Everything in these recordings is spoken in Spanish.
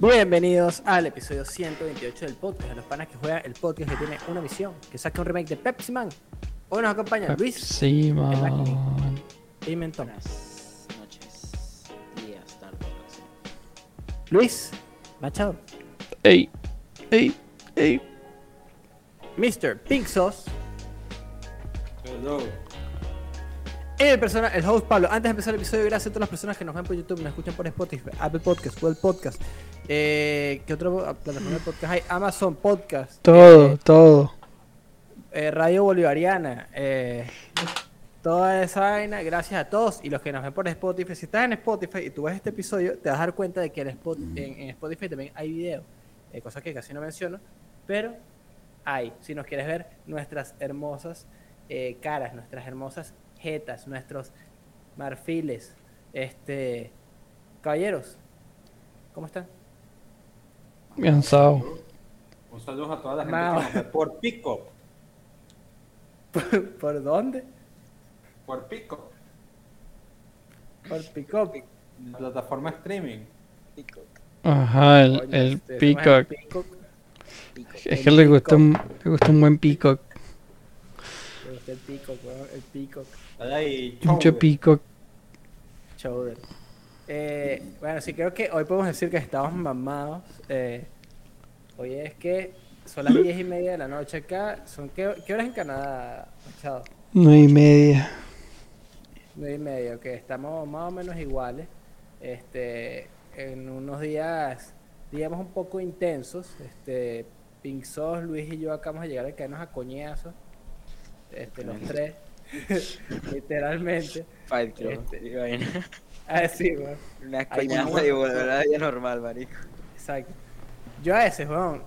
Bienvenidos al episodio 128 del podcast de los panas que juegan el podcast que tiene una misión, que saca un remake de Pepsi Man. Hoy nos acompaña Luis Sí, man. Pimentón. Buenas noches, días, tardes, lo que sea. Luis Machado. Ey, ey, ey. Mr. Pink Sauce. Y el, persona, el host Pablo. Antes de empezar el episodio, gracias a todas las personas que nos ven por YouTube, nos escuchan por Spotify, Apple Podcast, Google Podcast. Eh, ¿Qué otra plataforma de podcast hay? Amazon Podcast. Todo, eh, todo. eh, Radio Bolivariana, eh, toda esa vaina, gracias a todos y los que nos ven por Spotify. Si estás en Spotify y tú ves este episodio, te vas a dar cuenta de que en, Spot- en- en Spotify también hay video, cosas que casi no menciono, pero hay. Si nos quieres ver nuestras hermosas eh, caras, nuestras hermosas jetas, nuestros marfiles, este, caballeros, ¿cómo están? Cansado. Un saludo a toda la gente que por Pico. ¿Por, por dónde? Por Pico. Por Picop. La plataforma streaming. Pico, Ajá, el, el este, peacock. Peacock. pico. Es que le gusta un, le gusta un buen peacock. Me gusta el peacock, weón, el peacock. Mucho peacock. Chowder. Eh, bueno, sí, creo que hoy podemos decir que estamos mamados. Eh, hoy es que son las 10 y media de la noche acá. Son ¿Qué, qué horas en Canadá, Machado? Nueve y media. 9 y media, ok. Estamos más o menos iguales. Este, en unos días, digamos, un poco intensos. Este, Pink Sauce, Luis y yo acabamos de llegar a caernos a coñazos. Este, los tres. Literalmente. Fight Club. Este-. Ah, sí, weón. Una Ay, coñaza bueno. y volver a la vida normal, marico. Exacto. Yo a veces, weón,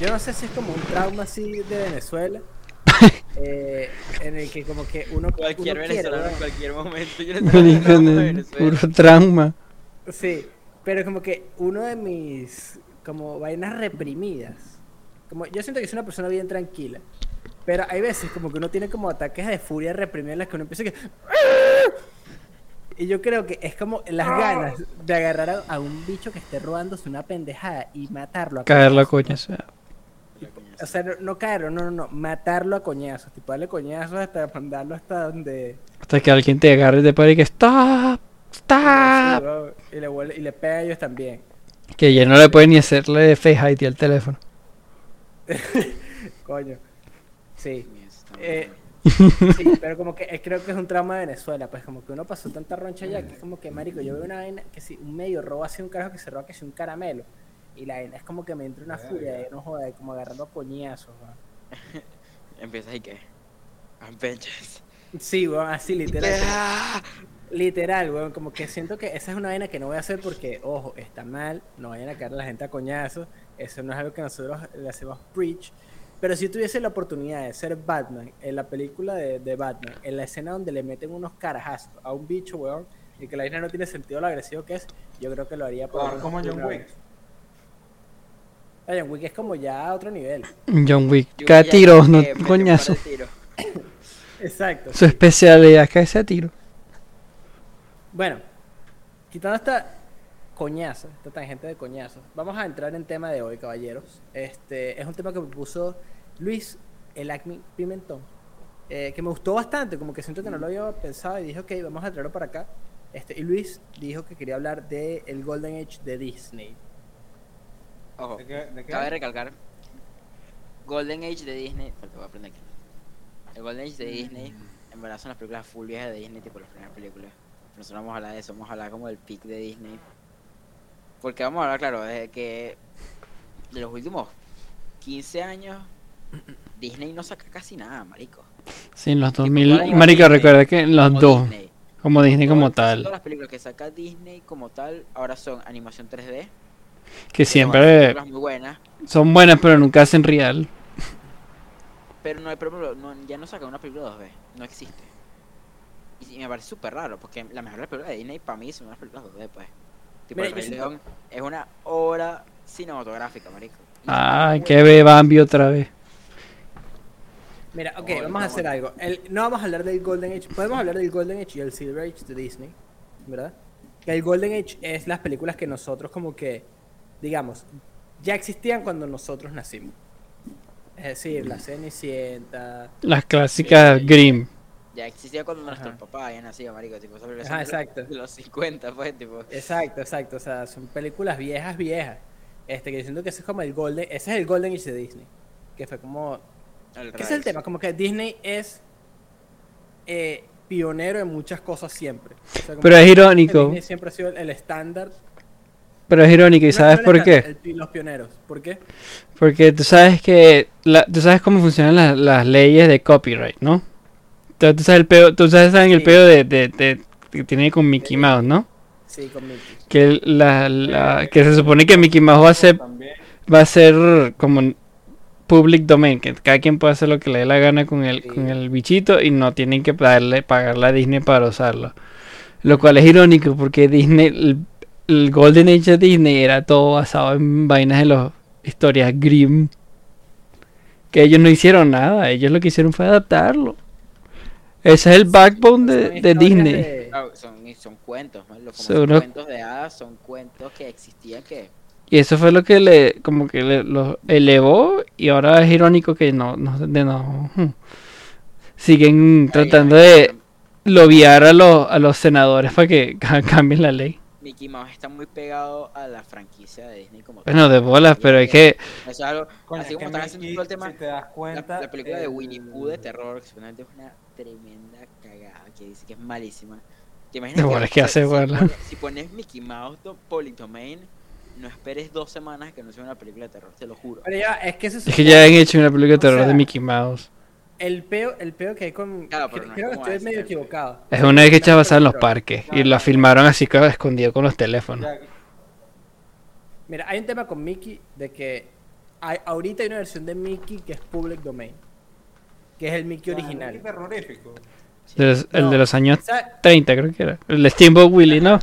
yo no sé si es como un trauma así de Venezuela, eh, en el que como que uno, Cualquier uno quiere, venezolano en cualquier momento. Yo no. Puro trauma. Sí, pero como que uno de mis como vainas reprimidas, como yo siento que soy una persona bien tranquila, pero hay veces como que uno tiene como ataques de furia reprimida en las que uno empieza que y yo creo que es como las ganas de agarrar a, a un bicho que esté robándose una pendejada y matarlo a Caerlo a coñazos. coñas. O sea, no, no caerlo, no, no, no, matarlo a coñazos, tipo darle coñazos hasta mandarlo hasta donde... Hasta que alguien te agarre y te pare y que stop, stop. y, le vuelve- y le pega a ellos también. Que ya no le puede ni hacerle face ID al teléfono. Coño. Sí. Eh. Sí, pero como que eh, creo que es un trauma de Venezuela, pues como que uno pasó tanta roncha allá que es como que, marico, yo veo una vaina que si un medio roba así un carajo que se roba que si un caramelo. Y la vaina es como que me entra una furia de no joda, de como agarrando a coñazos, weón. Empiezas y qué. Avengers. Sí, weón, así literal. Literal, weón, como que siento que esa es una vaina que no voy a hacer porque, ojo, está mal, no vayan a caer a la gente a coñazos, eso no es algo que nosotros le hacemos preach, pero si tuviese la oportunidad de ser Batman en la película de, de Batman, en la escena donde le meten unos carajazos a un bicho, weón, y que la vaina no tiene sentido lo agresivo que es, yo creo que lo haría por Ah, como John Wick. Ah, John Wick es como ya a otro nivel. John Wick. Cada tiro, no que coñazo. Exacto. Su especialidad es caerse a tiro. Bueno, quitando esta coñazo, esta tangente de coñazo, vamos a entrar en tema de hoy, caballeros. Este es un tema que me puso Luis el Acme Pimentón, eh, que me gustó bastante, como que siento que no lo había pensado y dije, ok, vamos a traerlo para acá. Este, y Luis dijo que quería hablar de el Golden Age de Disney. Ojo. ¿De qué? ¿De qué? Cabe recalcar. Golden Age de Disney. Voy a aprender aquí. El Golden Age de Disney. En verdad son las películas full viejas de Disney, tipo las primeras películas. Nosotros vamos a hablar de eso, vamos a hablar como del peak de Disney. Porque vamos a hablar, claro, de que de los últimos 15 años, Disney no saca casi nada, marico. Sí, en los Tipo, 2000. ahora Marico, recuerda que en los Como dos. Disney. Como Disney como Todas- Todas tal. las películas que saca Disney como tal ahora son animación 3D. Que son siempre películas muy buenas. son buenas, pero nunca hacen real. Pero no hay problema, no, ya no sacan una película 2D, no existe. Y, y me parece súper raro, porque la mejor película de Disney para mí son unas películas 2D, pues. Tipo, Mira, El yo Rey siento- León es una obra cinematográfica, marico. Y Ah, está que muy ve Bambi otra vez. Mira, ok, Oh, vamos a hacer bueno. algo. El- no vamos a hablar del Golden Age. Podemos hablar del Golden Age y el Silver Age de Disney, ¿verdad? Que el Golden Age es las películas que nosotros como que digamos, ya existían cuando nosotros nacimos. Es decir, la Cenicienta. Las clásicas Sí. Grimm. Ya existía cuando nuestros Ajá. papás habían nacido, marico. Tipo, película Ajá, los- exacto. los 50, pues, tipo. Exacto, exacto. O sea, son películas viejas, viejas. Este, que yo siento que ese es como el Golden. Ese es el Golden Age de Disney. Que fue como. el ¿Qué es el tema? Como que Disney es eh, pionero en muchas cosas siempre. O sea, como Pero es irónico. Disney siempre ha sido el- estándar. Pero es irónico, ¿y sabes no por qué? el los pioneros. ¿Por qué? Porque tú sabes que. la- tú sabes cómo funcionan las leyes de copyright, ¿no? Tú, sabes el peo, tú sabes saben el peo de, de- de- que tiene con Mickey Mouse, ¿no? Sí, con Mickey. Que, la, la- que se supone que Mickey Mouse va a ser, va a ser como public domain, que cada quien puede hacer lo que le dé la gana con el, Sí. con el bichito y no tienen que darle, pagarle a Disney para usarlo. Lo cual es irónico porque Disney, el, el Golden Age de Disney era todo basado en vainas de las historias Grimm. Que ellos no hicieron nada, ellos lo que hicieron fue adaptarlo. Ese es el backbone de, de Disney. de- son, son cuentos, ¿no? Como Son son unos- cuentos de hadas, son cuentos que existían que... Y eso fue lo que le, como que le, lo elevó y ahora es irónico que no, no, de no siguen tratando de lobiar a los, a los senadores para que ca- cambien la ley. Mickey Mouse está muy pegado a la franquicia de Disney como Bueno, de bolas, pero es que Eso es algo... Así como están haciendo todo el tema... si te das La, cuenta, la película de el- Winnie Pooh de terror, que es una tremenda cagada, que dice que es malísima. ¿Te imaginas Bueno, es que hace si, pones, si pones Mickey Mouse Public Domain, no esperes dos semanas que no sea una película de terror, te lo juro. Pero ya, es que es que ya han hecho una película de O terror de Mickey Mouse. El peo, el peo que hay con. Claro, cre- pero no es creo que estoy medio equivocado. Es una que hecha basada en los parques y la filmaron así que escondido con los teléfonos. Mira, hay un tema con Mickey de que hay, ahorita hay una versión de Mickey que es public domain. Que es el Mickey original. Mickey terrorífico. De los- el No. de los años ¿Sabes? 30 creo que era. El Steamboat Willie, ¿no?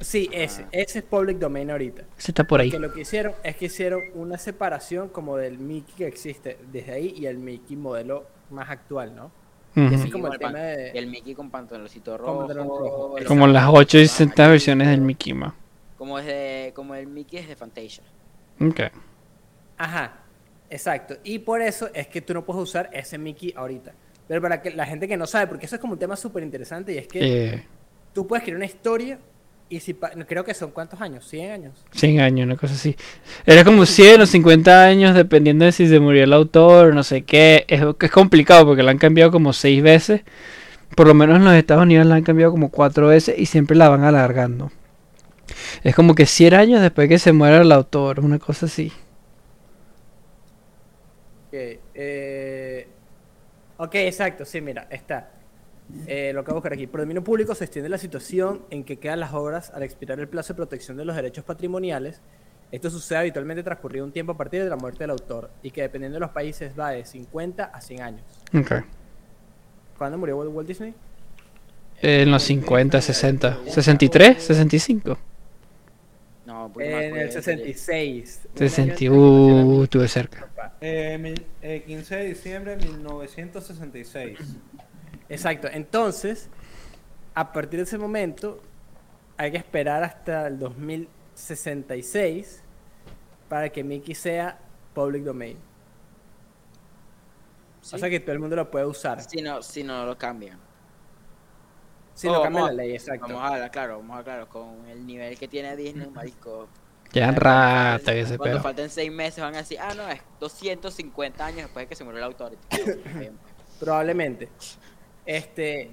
Sí, ese. Ese es public domain ahorita. Ese está por ahí. Que lo que hicieron es que hicieron una separación como del Mickey que existe desde ahí y el Mickey modelo más actual, ¿no? Mickey como el tema de- El Mickey con pantaloncito rojo. rojo, el Como las zapato 8 y 60 amarillo, versiones del Mickey Mouse. Como, es de, como el Mickey es de Fantasia. Ok. Ajá, exacto. Y por eso es que tú no puedes usar ese Mickey ahorita. Pero para que la gente que no sabe, porque eso es como un tema súper interesante y es que Eh, tú puedes crear una historia y si creo que son cuántos años, 100 años. 100 años, una cosa así. Era como 100 o 50 años, dependiendo de si se murió el autor, no sé qué. Es, es complicado porque la han cambiado como 6 veces. Por lo menos en los Estados Unidos la han cambiado como 4 veces y siempre la van alargando. Es como que 100 años después que se muera el autor, una cosa así. Eh, ok, exacto, sí, mira, está. Eh, lo acabo de buscar aquí. Por dominio público se extiende la situación en que quedan las obras al expirar el plazo de protección de los derechos patrimoniales. Esto sucede habitualmente transcurrido un tiempo a partir de la muerte del autor y que dependiendo de los países va de 50 a 100 años. Ok. ¿Cuándo murió Walt Disney? En los 50, 60, 63, 65. No, un poquito más, En el 66. Un 60, año uh, estuve cerca. Eh, mil- eh, 15 de diciembre de 1966. Exacto. Entonces, a partir de ese momento, hay que esperar hasta el 2066 para que Mickey sea public domain. Sí. O sea que todo el mundo lo puede usar. Si no, si no lo cambian. Si Oh, no cambia la vamos a- ley, exacto. Vamos a hablar, claro, vamos a hablar, claro, con el nivel que tiene Disney, marisco. Ya cuando rata que se Cuando falten seis meses van a decir, ah, no, es 250 años después de que se murió el autor. Probablemente. Este.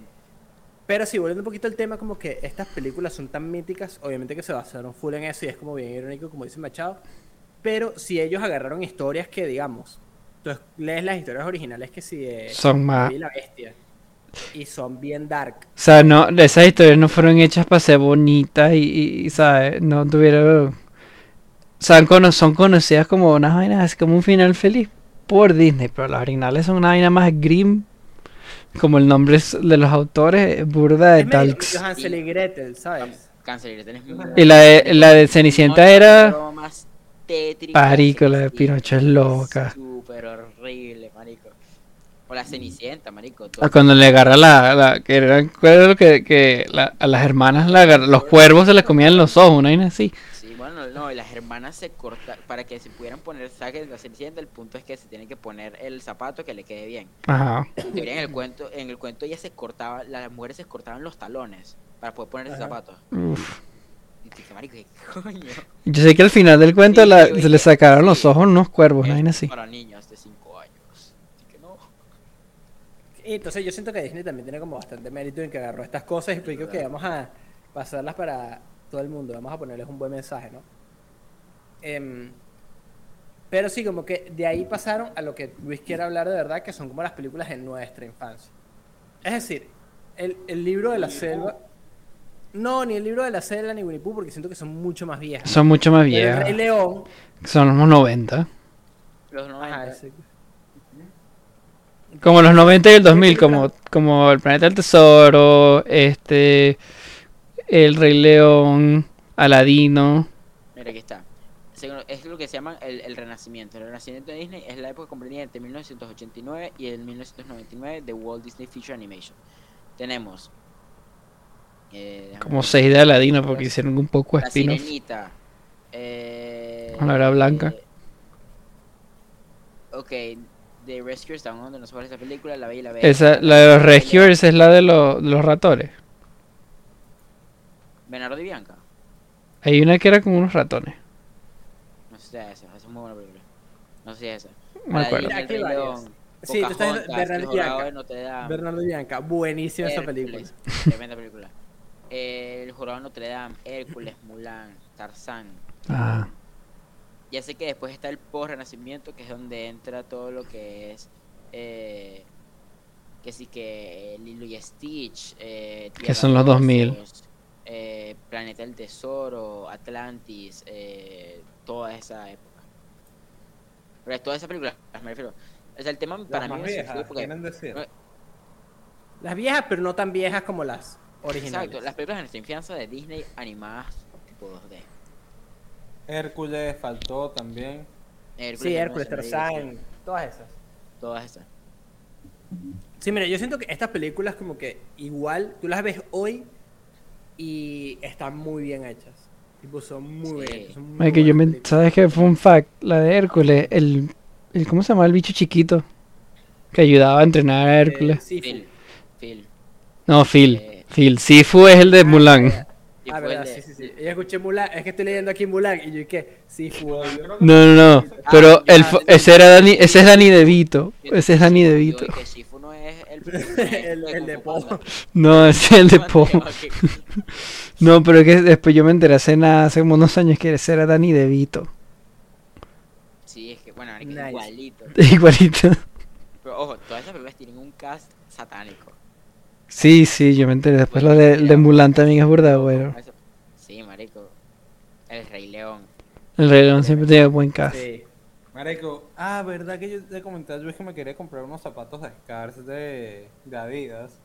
Pero sí, volviendo un poquito al tema, como que estas películas son tan míticas, obviamente que se basaron full en eso y es como bien irónico, como dice Machado. Pero si ellos agarraron historias que, digamos, tú lees las historias originales que si de Son más. La Bestia y son bien dark. O sea, no, esas historias no fueron hechas para ser bonitas y, y- ¿sabes? No tuvieron... O sea, cono- son conocidas como unas vainas, así como un final feliz por Disney, pero las originales son una vaina más grim. Como el nombre de los autores, burda de talks. Hansel y Gretel, ¿sabes? Y la de, la de Cenicienta era... más tétrica. Marico, la de Pinocho es loca. Súper horrible. O la Cenicienta, marico. Ah, todo- Cuando le agarra la, la que era, ¿cuál era lo que, que la- a las hermanas la agarra- los cuervos se les comían los ojos, una vaina así. Sí, bueno, no, no, las hermanas se cortan, para que se pudieran poner, ¿sabes? que La Cenicienta, el punto es que se tiene que poner el zapato que le quede bien. Ajá. En teoría, en el cuento, en el cuento ella se cortaba, las mujeres se cortaban los talones para poder poner ese Ajá. zapato. Uf. Y dije, marico, ¿qué coño? Yo sé que al final del cuento Sí, la- sí, se le sacaron los ojos unos cuervos, Es no hay así. Para niñas de 5 años. Así que no. Y entonces yo siento que Disney también tiene como bastante mérito en que agarró estas cosas y creo que vamos a pasarlas para todo el mundo, vamos a ponerles un buen mensaje, ¿no? Em, pero sí, como que de ahí pasaron a lo que Luis quiere hablar de verdad, que son como las películas de nuestra infancia. Es decir, el, el libro de la selva... No, ni el libro de la selva ni Winnie Pooh, porque siento que son mucho más viejas. Son mucho más Pero el Rey viejas. León... Son los 90. Los 90. Ajá, ese- Como los 90 y el 2000, como, como El Planeta del Tesoro, este, El Rey León, Aladino. Mira, aquí está. Es lo que se llama el, el renacimiento. El renacimiento de Disney es la época comprendida entre 1989 y el 1999 de Walt Disney Feature Animation. Tenemos. eh, Como 6 de Aladino, porque hicieron un poco de La spin-off. Sirenita. Eh, La era blanca. eh, ok, The Rescuers Down Under, no sé cuál es esa película, La Bella y la Bestia. Esa, la de los Rescuers es la de, los- de los ratones. Bernardo y Bianca. Hay una que era con unos ratones. No sé si es esa, esa es muy buena película. No sé si es esa. No me acuerdo. Aquí Sí, tú estás Bernardo El y Bianca. de Notre Dame. Bernardo y Bianca, buenísima esa película. Tremenda película. El Jorobado de Notre Dame, Hércules, Mulan, Tarzán. Ah, Ya sé que después está el post-renacimiento, que es donde entra todo lo que es. Eh, que sí que Lilo y Stitch. Eh, Que son los de 2000. Osos, eh, Planeta del Tesoro, Atlantis, eh, toda esa época. Pero es toda esa película, me refiero. O sea, el tema para Las mí más me viejas, surgió porque. quieren decir. no, Las viejas, pero no tan viejas como las originales. Exacto, las películas de nuestra infancia de Disney animadas tipo 2D. Hércules faltó también. Hércules, Sí, Hércules, Tarzán, todas esas. Todas esas. Sí, mira, yo siento que estas películas como que igual tú las ves hoy y están muy bien hechas. Tipo, son muy Sí. bien hechas. son muy es que yo me. ¿sabes qué? Fun fact, la de Hércules, el, el ¿cómo se llama el bicho chiquito? Que ayudaba a entrenar a Hércules. Eh, sí, Phil. Phil. No, Phil. eh, Phil. Sifu es el de Mulan. Ah, fue verdad, el de- sí, sí, sí. Yo escuché Mulan, es que estoy leyendo aquí Mulan y yo ¿qué? Sí, fue. No, no, no. Ah, Pero ya, el, ya, ese era Dani, ese es Dani DeVito. yo- Ese es Dani yo- que Shifu no es el, El- el de Po. No, ese es el de Po. No, pero es que después yo me enteré hace nada, hace como unos años que ese era Dani DeVito. Sí, es que, bueno, Nice. igualito. Igualito. Pero ojo, todas esas películas tienen un cast satánico. Sí, sí, yo me enteré. Después lo de, el de Mulan también es burda, bueno. Sí, marico. El Rey León. El Rey León siempre tiene buen cast. Sí. Marico, ah, verdad que yo te comenté a Luis que me quería comprar unos zapatos de Scars de, de Adidas.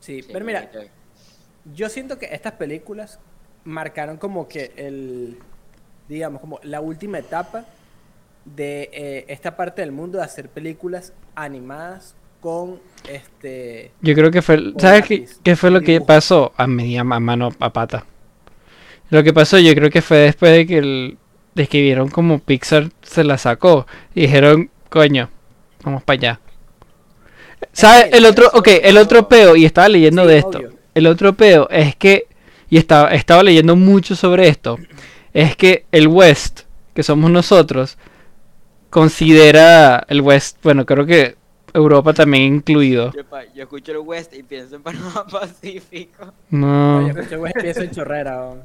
Sí, Sí, pero mira, marico. yo siento que estas películas marcaron como que el, digamos, como la última etapa de eh, esta parte del mundo de hacer películas animadas con este... Yo creo que fue, ¿sabes qué, qué fue lo que pasó? A media a mano a pata. Lo que pasó yo creo que fue después de que el, de que vieron como Pixar se la sacó y dijeron, coño, vamos para allá. ¿Sabes? El otro, ok, el otro peo, y estaba leyendo Sí, de esto. obvio. El otro peo es que, y estaba, estaba leyendo mucho sobre esto, es que el West, que somos nosotros, considera el West, bueno, creo que Europa también incluido. Yo, pa- yo escucho el West y pienso en Panamá Pacífico. No. Oye, escuché, güey, empiezo en chorrera. ¿o?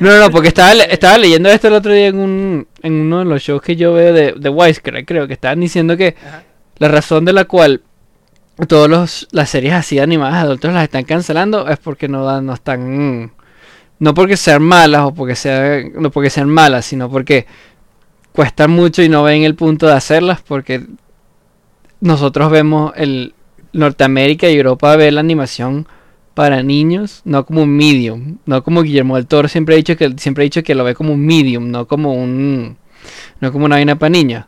No, no, porque estaba, le- estaba leyendo esto el otro día en, un, en uno de los shows que yo veo de, de Wisecrack, creo que estaban diciendo que Ajá. la razón de la cual todas las series así animadas de adultos las están cancelando es porque no dan, no están, no porque sean malas o porque sean, no porque sean malas, sino porque cuestan mucho y no ven el punto de hacerlas porque nosotros vemos el Norteamérica y Europa ve la animación para niños, no como un medium, no como Guillermo del Toro siempre ha dicho que siempre ha dicho que lo ve como un medium, no como un no como una vaina para niños.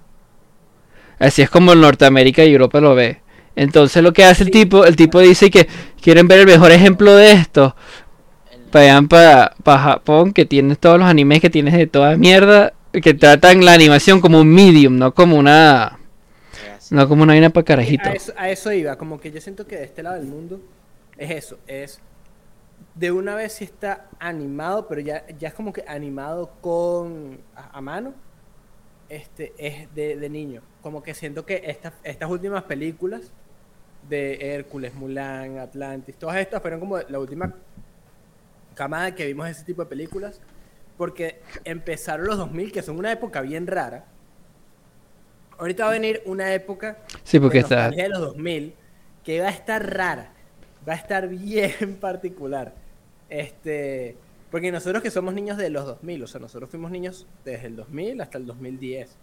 Así es como Norteamérica y Europa lo ve. Entonces lo que hace el tipo, el tipo dice que quieren ver el mejor ejemplo de esto. El vayan para Japón, que tienes todos los animes que tienes de toda mierda, que tratan la animación como un medium, no como una. No como una vaina para carajito. A eso, a eso iba, como que yo siento que de este lado del mundo es eso, es de una vez si está animado, pero ya, ya es como que animado con a, a mano, este es de, de niño. Como que siento que estas estas últimas películas de Hércules, Mulan, Atlantis, todas estas fueron como la última camada que vimos de ese tipo de películas, porque empezaron los 2000, que son una época bien rara. Ahorita va a venir una época Sí, porque de está, de los 2000 que va a estar rara, va a estar bien particular. Este, porque nosotros que somos niños de los 2000, o sea, nosotros fuimos niños desde el 2000 hasta el 2010.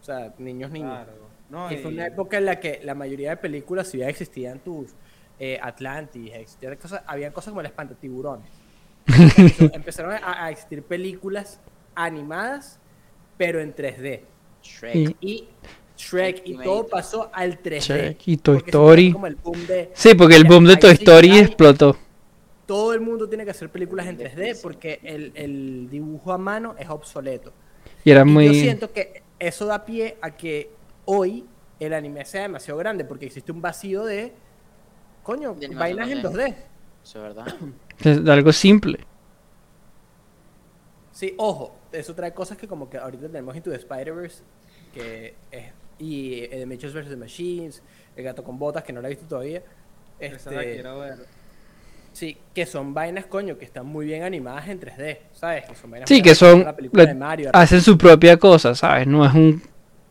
O sea, niños niños. Claro. No, y fue una época en la que la mayoría de películas, si ya existían tus eh, Atlantis, existían cosas, habían cosas como el espantatiburones. Empezaron a, a existir películas animadas, pero en 3D. Shrek. Y- Y Shrek y todo pasó al 3D. Shrek y Toy Story. como el boom de- Sí, porque el boom de Toy Story explotó. Todo el mundo tiene que hacer películas en Bien 3D difícil. porque el, el dibujo a mano es obsoleto. Y era Y yo muy... siento que eso da pie a que hoy el anime sea demasiado grande porque existe un vacío de coño, De vainas en 2D. 2D. Eso es verdad. es algo simple. Sí, ojo, eso trae cosas que como que ahorita tenemos Into the Spider-Verse que es, y eh, The Mitchells vs. The Machines, El gato con botas que no la he visto todavía. Esa la Este, quiero ver. Sí, que son vainas, coño, que están muy bien animadas en 3D, ¿sabes? Que son vainas Sí, que son... la película le- de Mario, hacen su propia cosa, ¿sabes? No es un...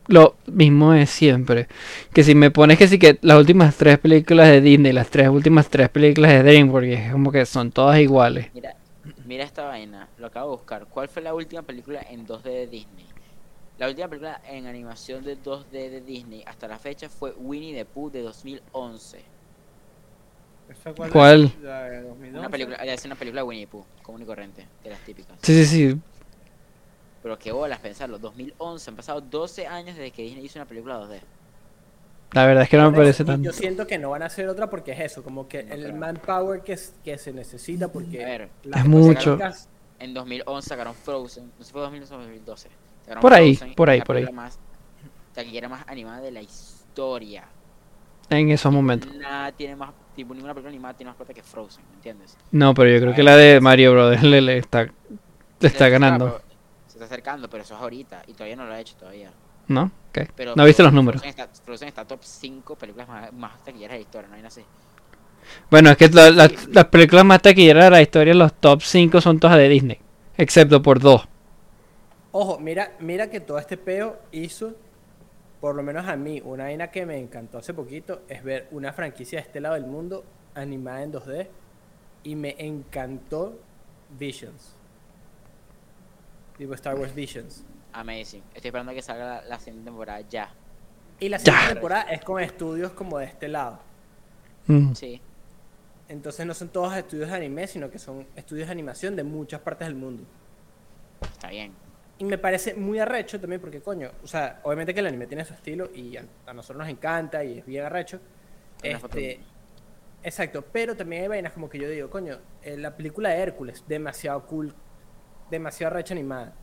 Lo mismo de siempre. Que si me pones que sí que las últimas tres películas de Disney, las tres últimas tres películas de DreamWorks, es como que son todas iguales. Mira, mira esta vaina, lo acabo de buscar. ¿Cuál fue la última película en 2D de Disney? La última película en animación de 2D de Disney hasta la fecha fue Winnie the Pooh de 2011. ¿Esa cuál? es? ¿Cuál? La de 2011. Una película, es una película de Winnie the Pooh, común y corriente, de las típicas. Sí, sí, sí. Pero qué bolas pensarlo, 2011, han pasado 12 años desde que Disney hizo una película 2D. La verdad es que no me parece tanto. Yo siento que no van a hacer otra porque es eso, como que No el manpower que, es- que se necesita porque... A ver, las Es mucho. En 2011 sacaron Frozen, no sé si fue 2011 o 2012. Por ahí, Frozen, por ahí, la por ahí. Más, taquillera más animada de la historia. En esos momentos. Nada tiene más, tipo, ninguna película animada tiene más plata que Frozen, ¿me entiendes? No, pero yo creo que la de Mario Brothers le, le está, le está Se- ganando. Se está acercando, pero eso es ahorita. Y todavía no lo ha hecho todavía. ¿No? Ok. Pero, No viste los números. Frozen está, Frozen está top 5 películas más, más taquilleras de la historia, no hay nada así. Bueno, es que la- la- las películas más taquilleras de la historia, los top 5 son todas de Disney. Excepto por dos. Ojo, mira, mira que todo este peo hizo, por lo menos a mí, una vaina que me encantó hace poquito es ver una franquicia de este lado del mundo animada en 2D y me encantó Visions. Tipo Star Wars Visions. Amazing. Estoy esperando a que salga la, la siguiente temporada ya. Y la Ya. siguiente temporada es con estudios como de este lado. Mm. Sí. Entonces no son todos estudios de anime, sino que son estudios de animación de muchas partes del mundo. Está bien. Y me parece muy arrecho también porque, coño, o sea, obviamente que el anime tiene su estilo y a, a nosotros nos encanta y es bien arrecho. Este, exacto, pero también hay vainas como que yo digo, coño, eh, la película de Hércules, demasiado cool, demasiado arrecha animada.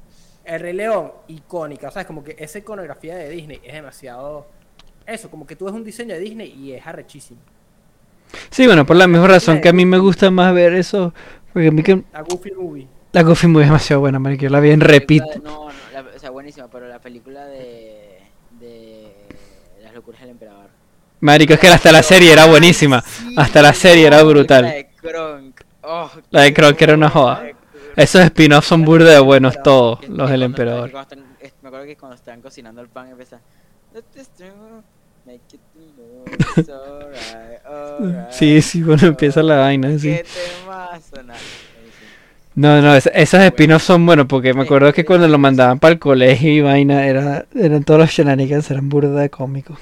El Rey León, icónica, o sea, es como que esa iconografía de Disney es demasiado... Eso, como que tú ves un diseño de Disney y es arrechísimo. Sí, bueno, por la misma razón que a mí me gusta más ver eso. Porque a mí que A Goofy Movie. La Goofy Movie es demasiado buena, marico. Yo la vi en La repeat. No, no, la- o sea, buenísima, pero la película de. de. Las locuras del emperador. Marico, es que hasta la serie era buenísima. Hasta la serie era La brutal. de Kronk. Oh, La de Kronk era una joda. Esos spin-offs son burda de buenos todos, Que- los que del emperador. están- me acuerdo que cuando estaban cocinando el pan empiezan. "Let this do, make it look so right, alright, Sí, sí, bueno, empieza la vaina, sí. Qué temazo. No, no, es- esos spin-offs son buenos porque me acuerdo que cuando lo mandaban para el colegio y vaina, era, eran todos los shenanigans, eran burda de cómicos.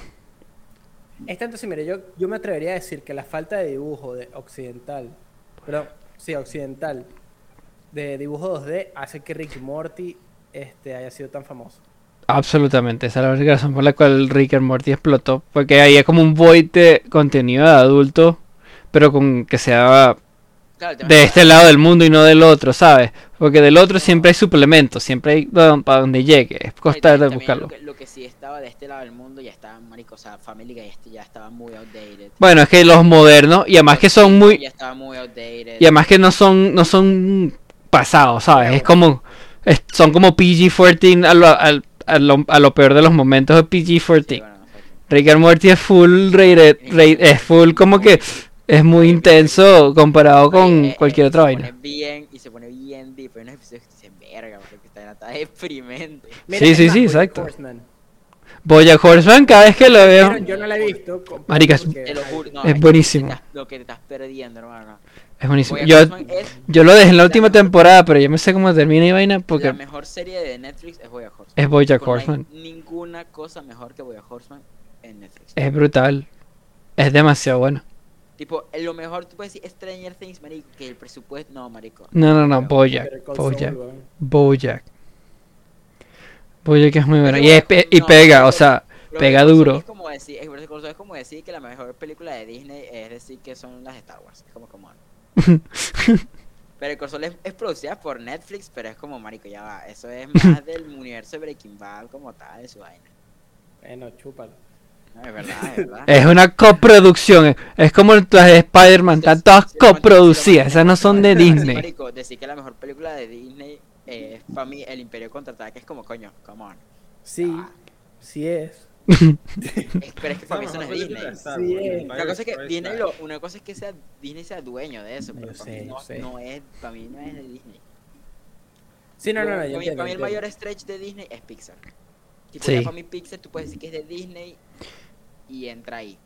Es tanto así, mire, yo, yo me atrevería a decir que la falta de dibujo de occidental, perdón, sí, occidental, de dibujo 2D hace que Rick Morty este, haya sido tan famoso. Absolutamente, esa es la única razón por la cual Rick and Morty explotó. Porque había como un void de contenido de adulto, pero con que sea Claro, de este lado del mundo y no del otro, ¿sabes? Porque del otro siempre hay suplementos, siempre hay don- para donde llegue, es costar de buscarlo. Lo que, lo que sí estaba de este lado del mundo ya estaba, marico, o sea, Family Guy ya estaba muy outdated. Bueno, es que los modernos, y además que son muy, Ya estaba muy outdated. y además que no son, no son pasados, ¿sabes? Es como, es- son como PG-14 a lo, al- a, lo, a lo peor de los momentos de Sí, PG-14. bueno, exacto. Rick and Morty es full rated, rated- es full como que es muy intenso comparado con eh, cualquier eh, otra se vaina. Pone bien, y se pone bien deep. Hay unos episodios que dicen, verga, porque está, está deprimente. Mira, Sí, sí, sí, exacto. Horseman. Bojack Horseman cada vez que lo veo Yo no la he visto. Marica, es- porque- no, buenísimo. estás- lo que te estás perdiendo, hermano. es buenísimo. Yo, Horseman es yo lo dejé en la la última mejor- temporada, pero yo me sé cómo termina y vaina la porque mejor serie de Netflix es Bojack Horseman. es Bojack Tipo, no hay Horseman. ninguna cosa mejor que Bojack Horseman en Netflix. Es brutal. Es demasiado bueno. Tipo, en lo mejor tú puedes decir Stranger Things, marico, que el presupuesto, no, marico. No, no, no, Bojack. Bojack. Bojack. Bojack es muy bueno. Y, es pe- y no, pega, o sea, pega duro. Es como, decir, es, como decir que la mejor película de Disney es decir que son las de Star Wars. Es como, como. Pero Saul es, es producida por Netflix, pero es como, marico, ya va. Eso es más del universo de Breaking Bad como tal, de su vaina. Bueno, chúpalo. Es verdad, es verdad. Es una coproducción. Es como las de Spider-Man. Están todas coproducidas. Esas no son de Disney. Marico, decir que la mejor película de Disney es para mí El Imperio Contraataque es como, coño, come on. Sí, sí es. Es- pero es que para mí eso no es Disney. Sí, eh. Una cosa es que Disney lo, una cosa es que sea Disney sea dueño de eso, pero para sé, mí no, es, para mí no es de Disney. Sí, no, no, no, para, yo mí, entiendo, para mí el mayor stretch de Disney es Pixar. Tipo, Sí. para mí Pixar tú puedes decir que es de Disney y entra ahí.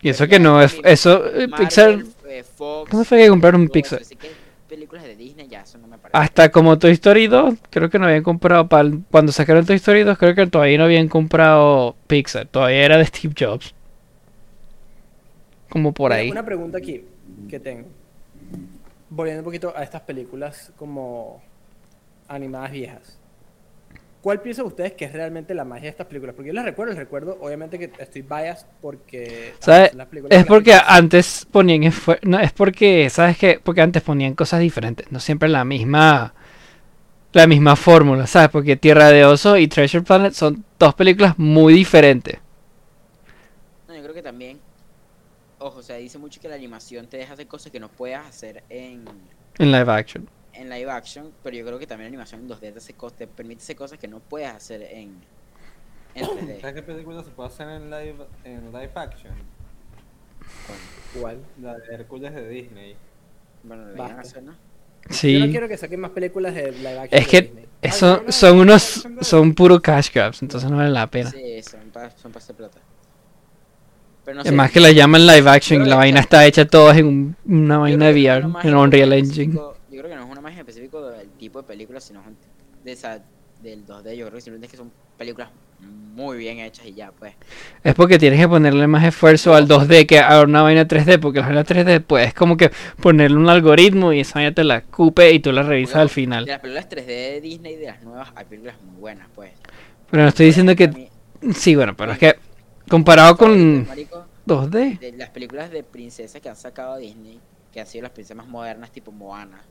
Y eso que no es. Eso, eh, Marvel, Pixar. eh, Fox, ¿Cuándo fue que compraron un Pixar? Así que películas de Disney ya eso no me parece. Hasta como Toy Story 2, creo que no habían comprado. para cuando sacaron Toy Story 2, creo que todavía no habían comprado Pixar. Todavía era de Steve Jobs. Como por Mira, ahí. Una pregunta aquí que tengo. Volviendo un poquito a estas películas como animadas viejas. ¿Cuál piensan ustedes que es realmente la magia de estas películas? Porque yo les recuerdo, les recuerdo, obviamente que estoy biased porque... ah, ¿Sabes? las películas Es que- porque antes ponían no es porque sabes qué porque antes ponían cosas diferentes no siempre la misma la misma fórmula sabes porque Tierra de Oso y Treasure Planet son dos películas muy diferentes No, yo creo que también. Ojo, o sea, dice mucho que la animación te deja hacer cosas que no puedas hacer en, en live action en live action, pero yo creo que también la animación en 2D te, permite hacer cosas que no puedes hacer en, en 3D. ¿Sabes qué película se puede hacer en live, en live action? ¿Cuál? La de Hércules de Disney. Bueno, lo deberían Basta. hacer, ¿no? sí Yo no quiero que saquen más películas de live action. es que Disney. eso Ay, no, son no, unos no, no, no. son puro cash grabs entonces no vale la pena Sí, son para son pa hacer plata. Pero no es sé, más que la llaman live action y la vaina está hecha todas en un- una vaina de VR en Unreal en Engine específico- Yo creo que no es en específico del tipo de película, sino de esa, del 2D. Yo creo que simplemente es que son películas muy bien hechas y ya, pues. Es porque tienes que ponerle más esfuerzo al 2D que a una vaina 3D, porque la vaina 3D pues es como que ponerle un algoritmo y esa vaina te la escupe y tú la revisas al De final. las películas 3D de Disney, de las nuevas, hay películas muy buenas, pues. Pero no estoy diciendo que... mí, Sí, bueno, pero es que comparado con marico, 2D... de las películas de princesas que han sacado Disney, que han sido las princesas más modernas, tipo Moana.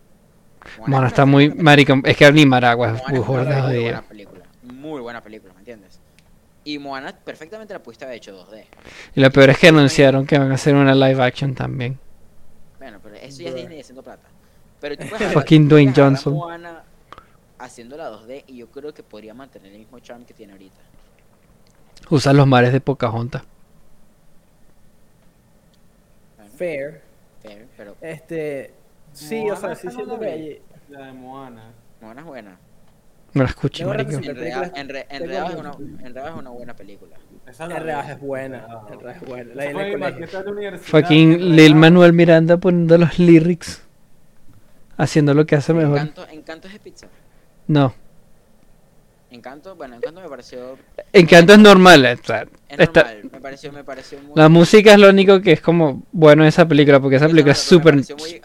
Bueno, es está muy... Marico, es que ni Maragua es muy es buena película. Muy buena película, ¿me entiendes? Y Moana perfectamente la pudiste haber hecho 2D. Y lo peor es que anunciaron que van a hacer una live action también. Bueno, pero eso ya es. Disney haciendo plata. Pero tú puedes Fucking Dwayne Johnson. Moana haciendo la 2D y yo creo que podría mantener el mismo charm que tiene ahorita. Usan los mares de Pocahontas. Fair. fair, pero Este... Sí, o sea, sí no siento la que... hay- La de Moana. Moana es buena. No la escuché, marico. sin- Enredado películas- Enre- tengo Enredado es una, Enredado es una buena película. Esa la Enredadas vi. es buena. Enredadas. Enredadas es buena. La en la universidad, Fucking. Lil Manuel Miranda poniendo los lyrics. Haciendo lo que hace mejor. Encanto, Encanto es de Pixar. No. Encanto, bueno, Encanto me pareció. Encanto es normal. o sea, Es está- normal, me pareció, me pareció muy. La música es lo único que es como bueno esa película, porque esa película no, es súper... muy-.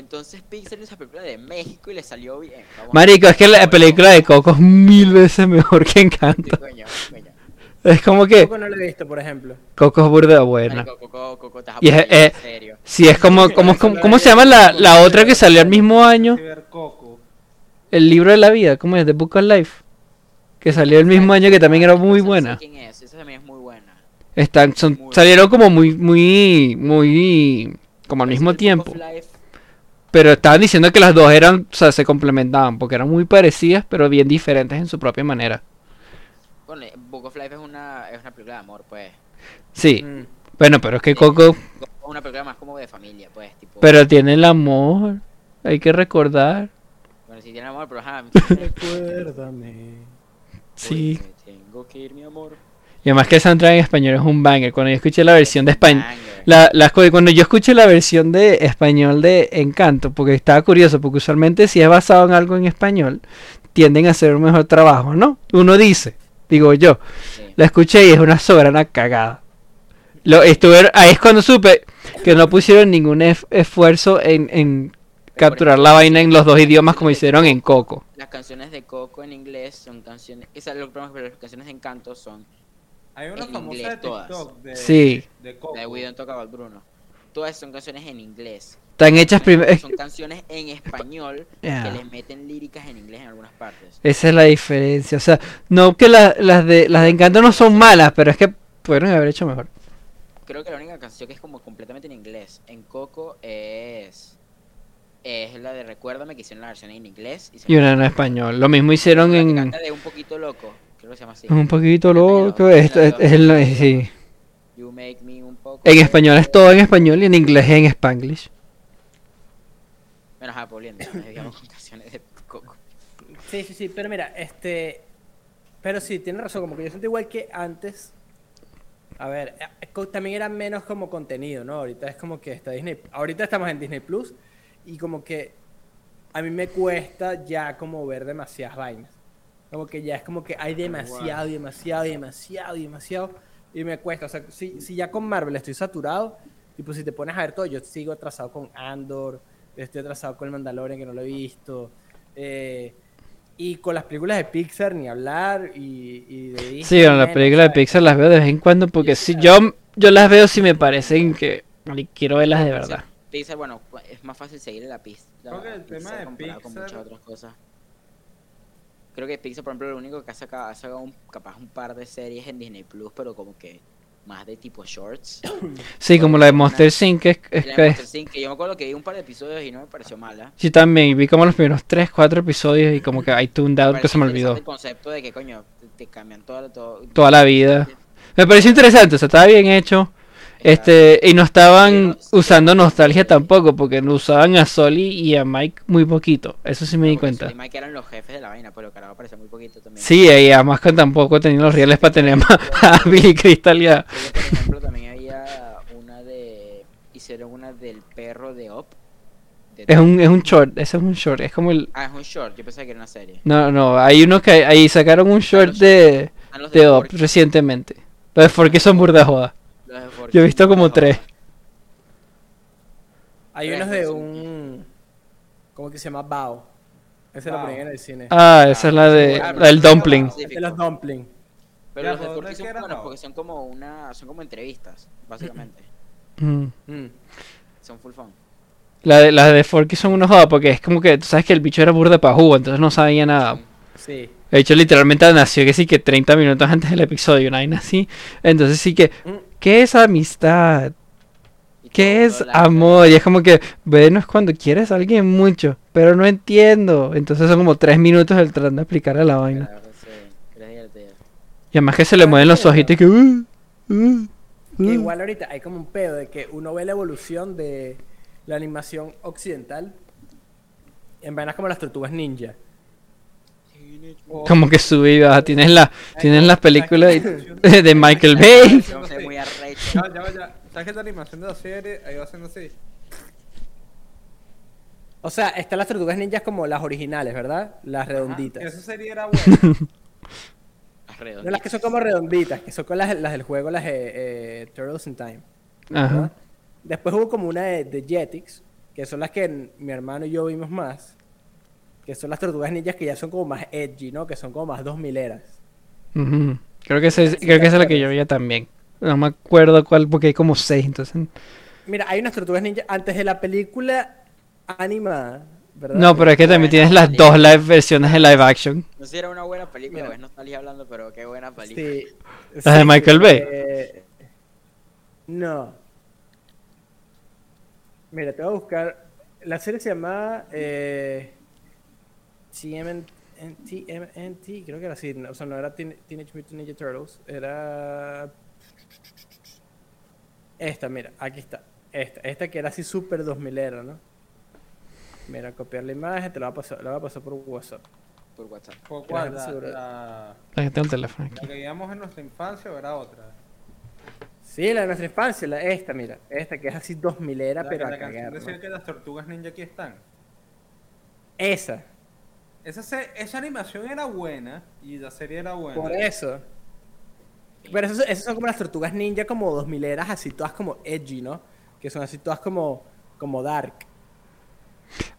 Entonces Pixar hizo esa película de México y le salió bien. Vamos Marico, es que la película de Coco es mil veces mejor que sí, Encanto. coño, coño. Es como que Coco no lo he visto, por ejemplo. Coco es burda buena. Marico, Coco, Coco, estás Y es- eh, en serio. Sí, es como, como, como- ¿cómo se llama la, la otra que salió al mismo año? El libro de la vida, ¿cómo es? The Book of Life. Que salió el mismo año que también era muy buena. quién es, esa también es muy buena. Están, son, salieron como muy, muy, muy, como al mismo El tiempo. Life, Pero estaban diciendo que las dos eran, o sea, se complementaban, porque eran muy parecidas, pero bien diferentes en su propia manera. Bueno, Book of Life es una, es una película de amor, pues. Sí, Mm. bueno, pero es que. Coco, Es una película más como de familia, pues. Tipo, pero tiene el amor, hay que recordar. Bueno, sí tiene amor, pero ajá. Recuérdame. Sí. Tengo que ir, mi amor. Y además que el soundtrack en español es un banger. Cuando yo escuché la versión de español, Banger. La, las cuando yo escuché la versión de español de Encanto, porque estaba curioso, porque usualmente si es basado en algo en español, tienden a hacer un mejor trabajo, ¿no? Uno dice, digo yo, Sí. la escuché y es una soberana cagada. Lo, estuve, ahí es cuando supe que no pusieron ningún esfuerzo en, en capturar la vaina en los dos idiomas como hicieron en Coco. Las canciones de Coco en inglés son canciones. Pasa, pero las canciones de Encanto son Hay una En famosa inglés de todas. TikTok de, Sí. de Coco. la de We Don't Talk About Bruno. Todas son canciones en inglés. Están hechas primero. Son canciones en español que les meten líricas en inglés en algunas partes. Esa es la diferencia. O sea, no que la- las de las de Encanto no son malas, pero es que pudieron haber hecho mejor. Creo que la única canción que es como completamente en inglés en Coco es. Es la de Recuérdame que hicieron la versión en inglés. Y una en español. Lo mismo hicieron en canta de un poquito loco. Creo que se llama así. un poquito loco. en Esto es, es sí. You make me un poco. En español es todo en español y en inglés es en spanglish. Bueno, ajá, volviendo. Nos desviamos con canciones de Coco. Sí, sí, sí, pero mira, este. Pero sí, tienes razón, como que yo siento igual que antes. A ver, eh, también era menos como contenido, ¿no? Ahorita es como que está Disney. Ahorita estamos en Disney Plus y como que a mí me cuesta ya como ver demasiadas vainas. Como que ya es como que hay demasiado, demasiado, demasiado, demasiado. Y me cuesta. O sea, si, si ya con Marvel estoy saturado, tipo, si te pones a ver todo, yo sigo atrasado con Andor, estoy atrasado con el Mandalorian que no lo he visto. eh, y con las películas de Pixar ni hablar y, y de Disney. Sí, bueno, las películas de. Pixar las veo de vez en cuando porque si yo yo las veo si me parecen que y quiero verlas de verdad. Pixar, bueno, es más fácil seguir la pista. Creo que el tema de comparado con Pixar- muchas otras cosas. Creo que Pixar, por ejemplo, lo único que ha sacado, ha sacado un, capaz un par de series en Disney Plus, pero como que más de tipo shorts. Sí, como la de Monster Inc. que es, es la que de Monster Inc., que yo me acuerdo que vi un par de episodios y no me pareció mala. Sí, también vi como los primeros 3, 4 episodios y como que I tuned out que se me olvidó. El concepto de que, coño, te, cambian todo, todo, Toda la vida. Me pareció interesante, o sea, estaba bien hecho. Este, y no estaban usando nostalgia tampoco, porque no usaban a Soli y a Mike muy poquito. Eso sí me di cuenta. Y Mike eran los jefes de la vaina, pero carajo apareció muy poquito también. Sí, y además que tampoco tenían los reales para tener más a Billy Crystal y a... Yo, por ejemplo, también había una de. Hicieron una del perro de Op. de- Es un, es un short, ese es un short, es como el... Ah, es un short, yo pensaba que era una serie. No, no, hay unos que ahí sacaron un short de, Están los de Op recientemente. Los de Forky son burda joda. Yo he visto como tres. Hay unos de un. ¿Cómo que se llama? Bao. Ese lo Bao. ponían en el cine. Ah, esa es la de Ah, la del pero- dumpling. Sí. de los dumpling. Pero los de ¿dónde Forky son buenos porque son como una. Son como entrevistas, básicamente. Mm. Mm. son full fun. La de, las de Forky son unos jodas porque es como que tú sabes que el bicho era burda pa' jugo, entonces no sabía nada. Sí. De hecho, literalmente nació que sí que 30 minutos antes del episodio, una vaina así. Entonces sí que, Mm. ¿Qué es amistad? ¿Qué es amor? Y es como que, bueno, es cuando quieres a alguien mucho, pero no entiendo. Entonces son como 3 minutos el tratando de explicar a la vaina. Claro, sí. Y además que se le mueven los ojitos y que, uh, uh, Que uh. igual ahorita hay como un pedo de que uno ve la evolución de la animación occidental en vainas como las tortugas ninja. Como que baja. Tienes, la, tienes las películas de, Michael Bay. No sé, muy arrecho. Ya, ya, ya. ¿Sabes que esta animación de la serie ahí va haciendo así? O sea, están las tortugas ninjas como las originales, ¿verdad? Las redonditas. Esa serie era. Alrededor. No las que son como redonditas, que son con las, las del juego, las de eh, Turtles in Time. Ajá. Después hubo como una de, de Jetix, que son las que mi hermano y yo vimos más. Que son las tortugas ninjas que ya son como más edgy, ¿no? Que son como más 2000 eras. Ujú. Creo que, ese- Sí, creo que esa es la que yo veía también. No me acuerdo cuál, porque hay como seis, entonces... Mira, hay unas tortugas ninja antes de la película animada, ¿verdad? No, pero es que también tienes las película. dos live versiones de live action. No sé si era una buena película, Mira. pues no salí hablando, pero qué buena película. Sí. ¿Las de Michael Bay? eh, no. Mira, te voy a buscar. La serie se llamaba eh, TMNT, TMNT, creo que era así. no, O sea, no era Teen- Teenage Mutant Ninja Turtles. Era. Esta, mira, aquí está. Esta, esta que era así súper 2000 era, ¿no? Mira, copiar la imagen, te la voy a pasar, la voy a pasar por WhatsApp. Por WhatsApp. ¿Por la cuál? La, la- La que tengo el teléfono la aquí. que veíamos en nuestra infancia o era otra? Sí, la de nuestra infancia, la, esta, mira. Esta que es así 2000 era, La, pero que a la canción cagar. decía ¿no? que las tortugas ninja aquí están. Esa. Esa, se- esa animación era buena y la serie era buena. Por eso. Pero esas, esas son como las tortugas ninja como 2000 eras, así todas como edgy, ¿no? Que son así todas como, como dark.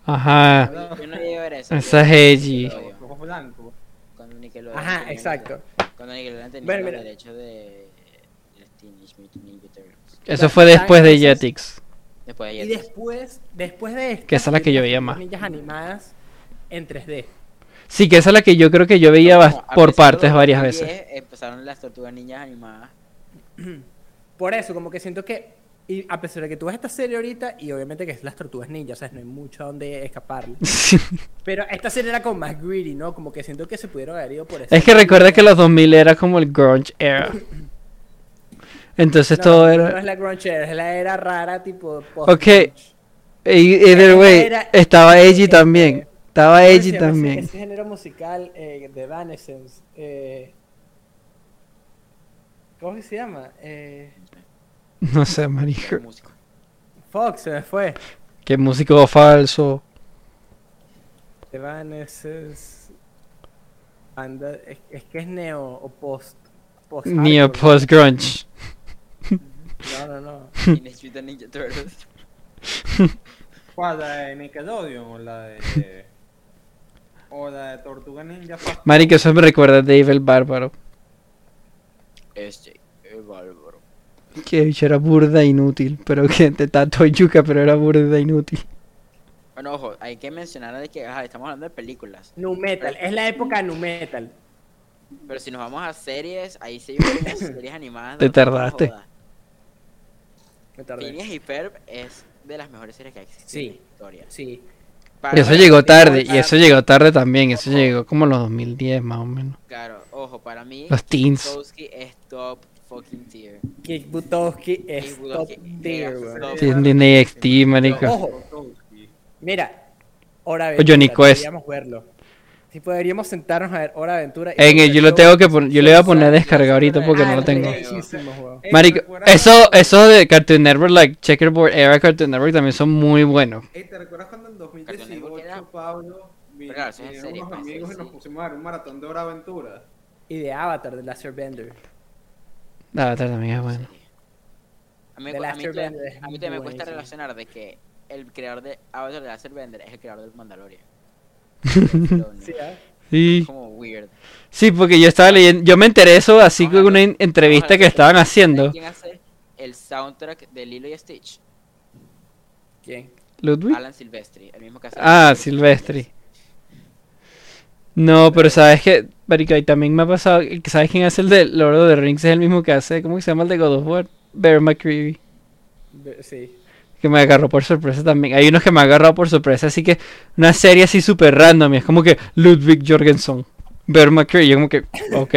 Ajá. Yo yo no llegué a ver eso. Esa es edgy. Cuando Nickelodeon Ajá, tenía exacto. Cuando Nickelodeon tenía Bueno, los derechos de, Teenage Mutant Ninja Turtles. Eso fue después de Jetix. Después de Y Jetix. después, después de esto. Que esa es la que yo veía más. Ninjas animadas en 3D. Sí, que esa es la que yo creo que yo veía por partes varias 2010 veces. Empezaron las tortugas ninjas animadas. Por eso, como que siento que. Y a pesar de que tú ves esta serie ahorita, y obviamente que es las tortugas ninjas, o sea, no hay mucho a donde escaparle. Pero esta serie era como más greedy, ¿no? Como que siento que se pudieron haber ido por eso. Es que recuerda que los 2000 era como el grunge era. Entonces todo No era... es la grunge era, es la era rara, tipo. Ok. Either way, Era- estaba edgy eh, también. Estaba ¿Cómo se edgy llama ese- también. Ese, género musical eh, de Evanescence. Eh, ¿Cómo que se llama? Eh, No sé, marico. Fox, se me fue. Qué músico falso. Evanescence. Anda, es, es que es neo o post. post Neo post grunge. No, no, no. Teenage Mutant Ninja Turtles. ¿Cuál? ¿La de Nickelodeon o la de. O la de Tortuga Ninja? Marico, eso me recuerda a Dave el Bárbaro. Este, el bárbaro. Que bicho era burda inútil. Pero que te tanto yuca, pero era burda inútil. Bueno, ojo, hay que mencionar de que ajá, estamos hablando de películas. Nu metal. Es la época nu metal. Pero si nos vamos a series, ahí hay unas series animadas. Te no tardaste. Me tardé. Phineas y Ferb es de las mejores series que ha existido Sí. en la historia. Sí. Para- Y eso llegó tarde. Y eso llegó tarde también. Eso llegó como en los 2010 más o menos. Claro, ojo, para mí, Los teens. Butowski es top fucking tier. Kick Butowski es Kick top tier, weón. Sí, en Disney XT, marico. Ojo, Butowski. mira. Hora de O Johnny Aventura, Quest. Verlo. Si podríamos sentarnos a ver Hora de Aventura. y En el- yo lo tengo que poner, yo le voy a poner a descargar ahorita porque Ah, no lo tengo. Marico, ¿recuerdas eso, eso de Cartoon Network, like Checkerboard era Cartoon Network también son muy buenos. ¿te recuerdas cuando en Network era- 2018 Pablo vinieron serie, unos amigos sí, y nos pusimos a ver un maratón de Hora Aventura? Y de Avatar, de Laser Bender. La otra también es bueno. A mí, The a mí, Last todavía- Airbender es a mí también me cuesta relacionar de que el creador de Avatar de Laser Bender es el creador del Mandalorian. Sí, ¿ah? Sí, como weird. sí, porque yo estaba leyendo, yo me enteré eso así con una entrevista que estaban ¿sabes haciendo. ¿Quién hace el soundtrack de Lilo y Stitch? ¿Quién? Ludwig. Alan Silvestri, el mismo que hace. Ah, Silvestri. No, pero sabes que, marico, y también me ha pasado, ¿sabes quién hace el de Lord of the Rings? Es el mismo que hace, ¿cómo que se llama el de God of War? Bear McCreevy. Be- Sí. Que me agarró por sorpresa también. Hay unos que me han agarrado por sorpresa, así que una serie así súper random. y es como que Ludwig Jorgensen, Bear McCreevy. Yo como que, ok.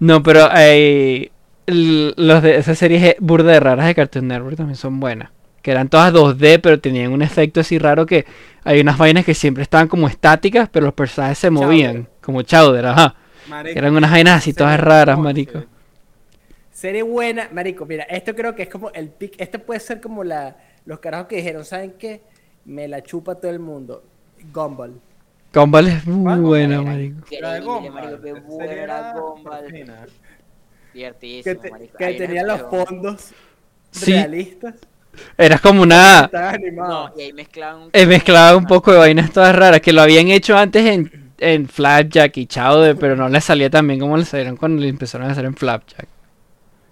No, pero hay los de esas series burda de raras de Cartoon Network también son buenas. Que eran todas 2D, pero tenían un efecto así raro que hay unas vainas que siempre estaban como estáticas, pero los personajes se movían. Como Chowder, ajá. Marico, Eran unas vainas así todas raras, marico. Serie buena, marico, mira, esto creo que es como el pic, este puede ser como la, los carajos que dijeron, ¿saben qué? Me la chupa todo el mundo. Gumball. Gumball es muy buena, Era marico. Gumball. marico, qué buena era era Gumball. Divertidísimo, Que, te- marico. que Hay una tenía los fondos Sí. realistas. Era como una... No, y ahí mezclaban un He mezclado un poco de vainas todas raras que lo habían hecho antes en en Flapjack y Chowder, pero no le salía tan bien como le salieron cuando le empezaron a hacer en Flapjack.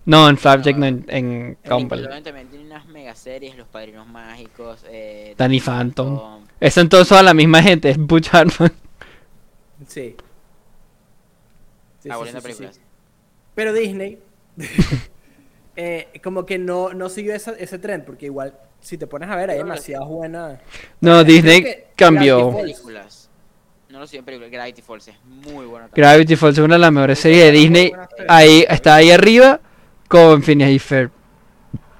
No, en Flapjack no, en, en Gumball. También tiene unas mega series, Los Padrinos Mágicos, eh, Danny Phantom. Están todos a la misma gente, es Butch Hartman. Sí. Sí, Ah, sí, sí. películas. Pero Disney, eh, como que no, no siguió esa- ese trend, porque igual, si te pones a ver, hay demasiadas buenas. No, Disney cambió. Gravity Falls. películas. No lo sigo en películas. Gravity Falls es muy bueno también. Gravity Falls es una de las mejores series de Disney. buena. Ahí está ahí arriba con Phineas y Ferb.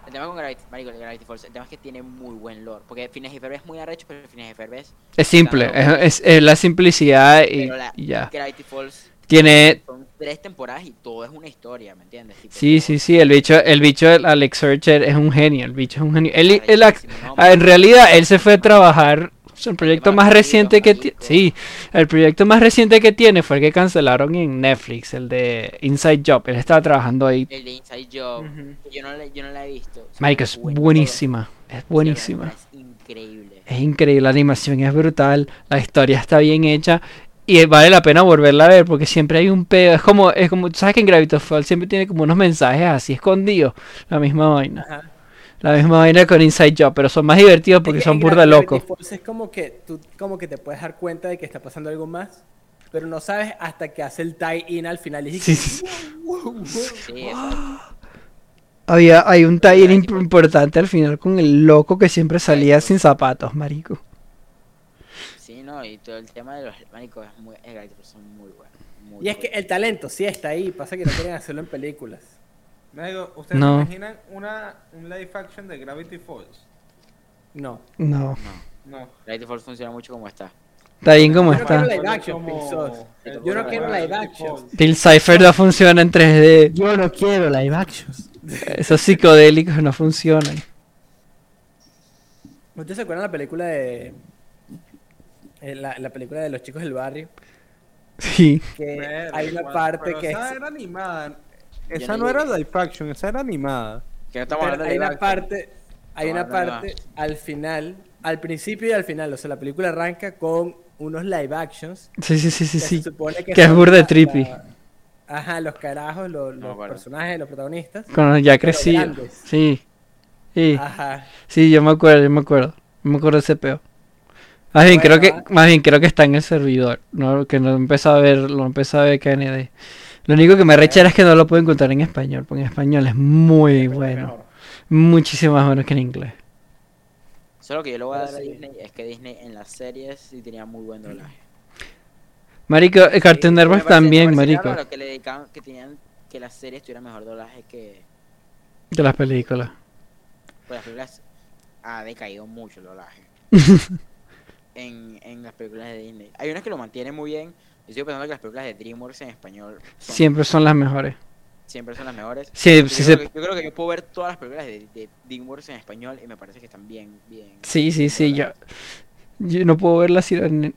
El tema con Gravity, marico, el Gravity Falls, el tema es que tiene muy buen lore. Porque Phineas y Ferb es muy arrecho, pero Phineas y Ferb es... Es simple, es, es- es la simplicidad y, Pero la y ya. Gravity Falls Tiene, tres temporadas y todo es una historia, ¿me entiendes? Tipo, sí, sí, sí, el bicho, el bicho, Alex Searcher es un genio, el bicho es un genio. Él, él ah, en realidad, él se fue a trabajar, el proyecto más reciente que tiene, sí, el proyecto más reciente que tiene fue el que cancelaron en Netflix, el de Inside Job, él estaba trabajando ahí. El de Inside Job, yo no, la- yo no la he visto. Mike, es buenísima, es buenísima. Es increíble. Es increíble, la animación es brutal, la historia está bien hecha y vale la pena volverla a ver porque siempre hay un pedo. Es como, es como, sabes que en Gravity Falls siempre tiene como unos mensajes así escondidos. La misma vaina. Ajá. La misma vaina con Inside Job, pero son más divertidos porque Es que son burda locos. Falls es como que tú como que te puedes dar cuenta de que está pasando algo más, pero no sabes hasta que hace el tie-in al final. Y Sí, dices, sí. Había, hay un imp- importante al final con el loco que siempre salía sin zapatos, marico. No, y todo el tema de los maricos es muy, es son muy buenos. muy Y es que el talento sí está ahí, pasa que no quieren hacerlo en películas. Me digo, ¿ustedes No. se imaginan una, un live action de Gravity Falls? No. No, No. Gravity Falls funciona mucho como está. está bien como Yo no está. Yo no quiero live Gravity action. Falls. Bill Cipher no funciona en 3D. Yo no quiero live actions. Esos psicodélicos no funcionan. ¿Ustedes se acuerdan de la película de... eh, La, la película de los chicos del barrio? Sí. Que hay una igual, parte pero que... Esa es- era animada. Esa no era live action, esa era animada. Que no estamos hablando de hay live una action. parte... Hay una parte al final, al principio y al final, o sea, la película arranca con unos live actions Sí, sí, sí, sí, que sí. supone que, Que es burda de trippy. la- Ajá, los carajos, los, los personajes, los protagonistas. Cuando ya crecí. Sí. Sí. Ajá. Sí, yo me acuerdo, yo me acuerdo. Yo me acuerdo de ese peo. Más bien, Bueno, creo que, ah. más bien creo que está en el servidor. No, que no empecé a ver, lo empecé a ver KND. Lo único que me rechera es que no lo puedo encontrar en español, porque en español es muy bueno. Mejor. Muchísimo más bueno que en inglés. Solo que yo le voy a dar a. Disney es que Disney en las series sí tenía muy buen doblaje. Marico, el Cartoon Network también, marico. raro que le dedicaban, que tenían que las series tuvieran mejor doblaje que De las películas. pues las películas ha decaído mucho el doblaje en, en las películas de Disney. Hay unas que lo mantienen muy bien. Yo sigo pensando que las películas de DreamWorks en español son- Siempre son las mejores. siempre son las mejores. Sí, Yo, sí, creo se- que, yo creo que yo puedo ver todas las películas de, de DreamWorks en español y me parece que están bien, bien. sí, sí, sí, yo, yo no puedo verlas en,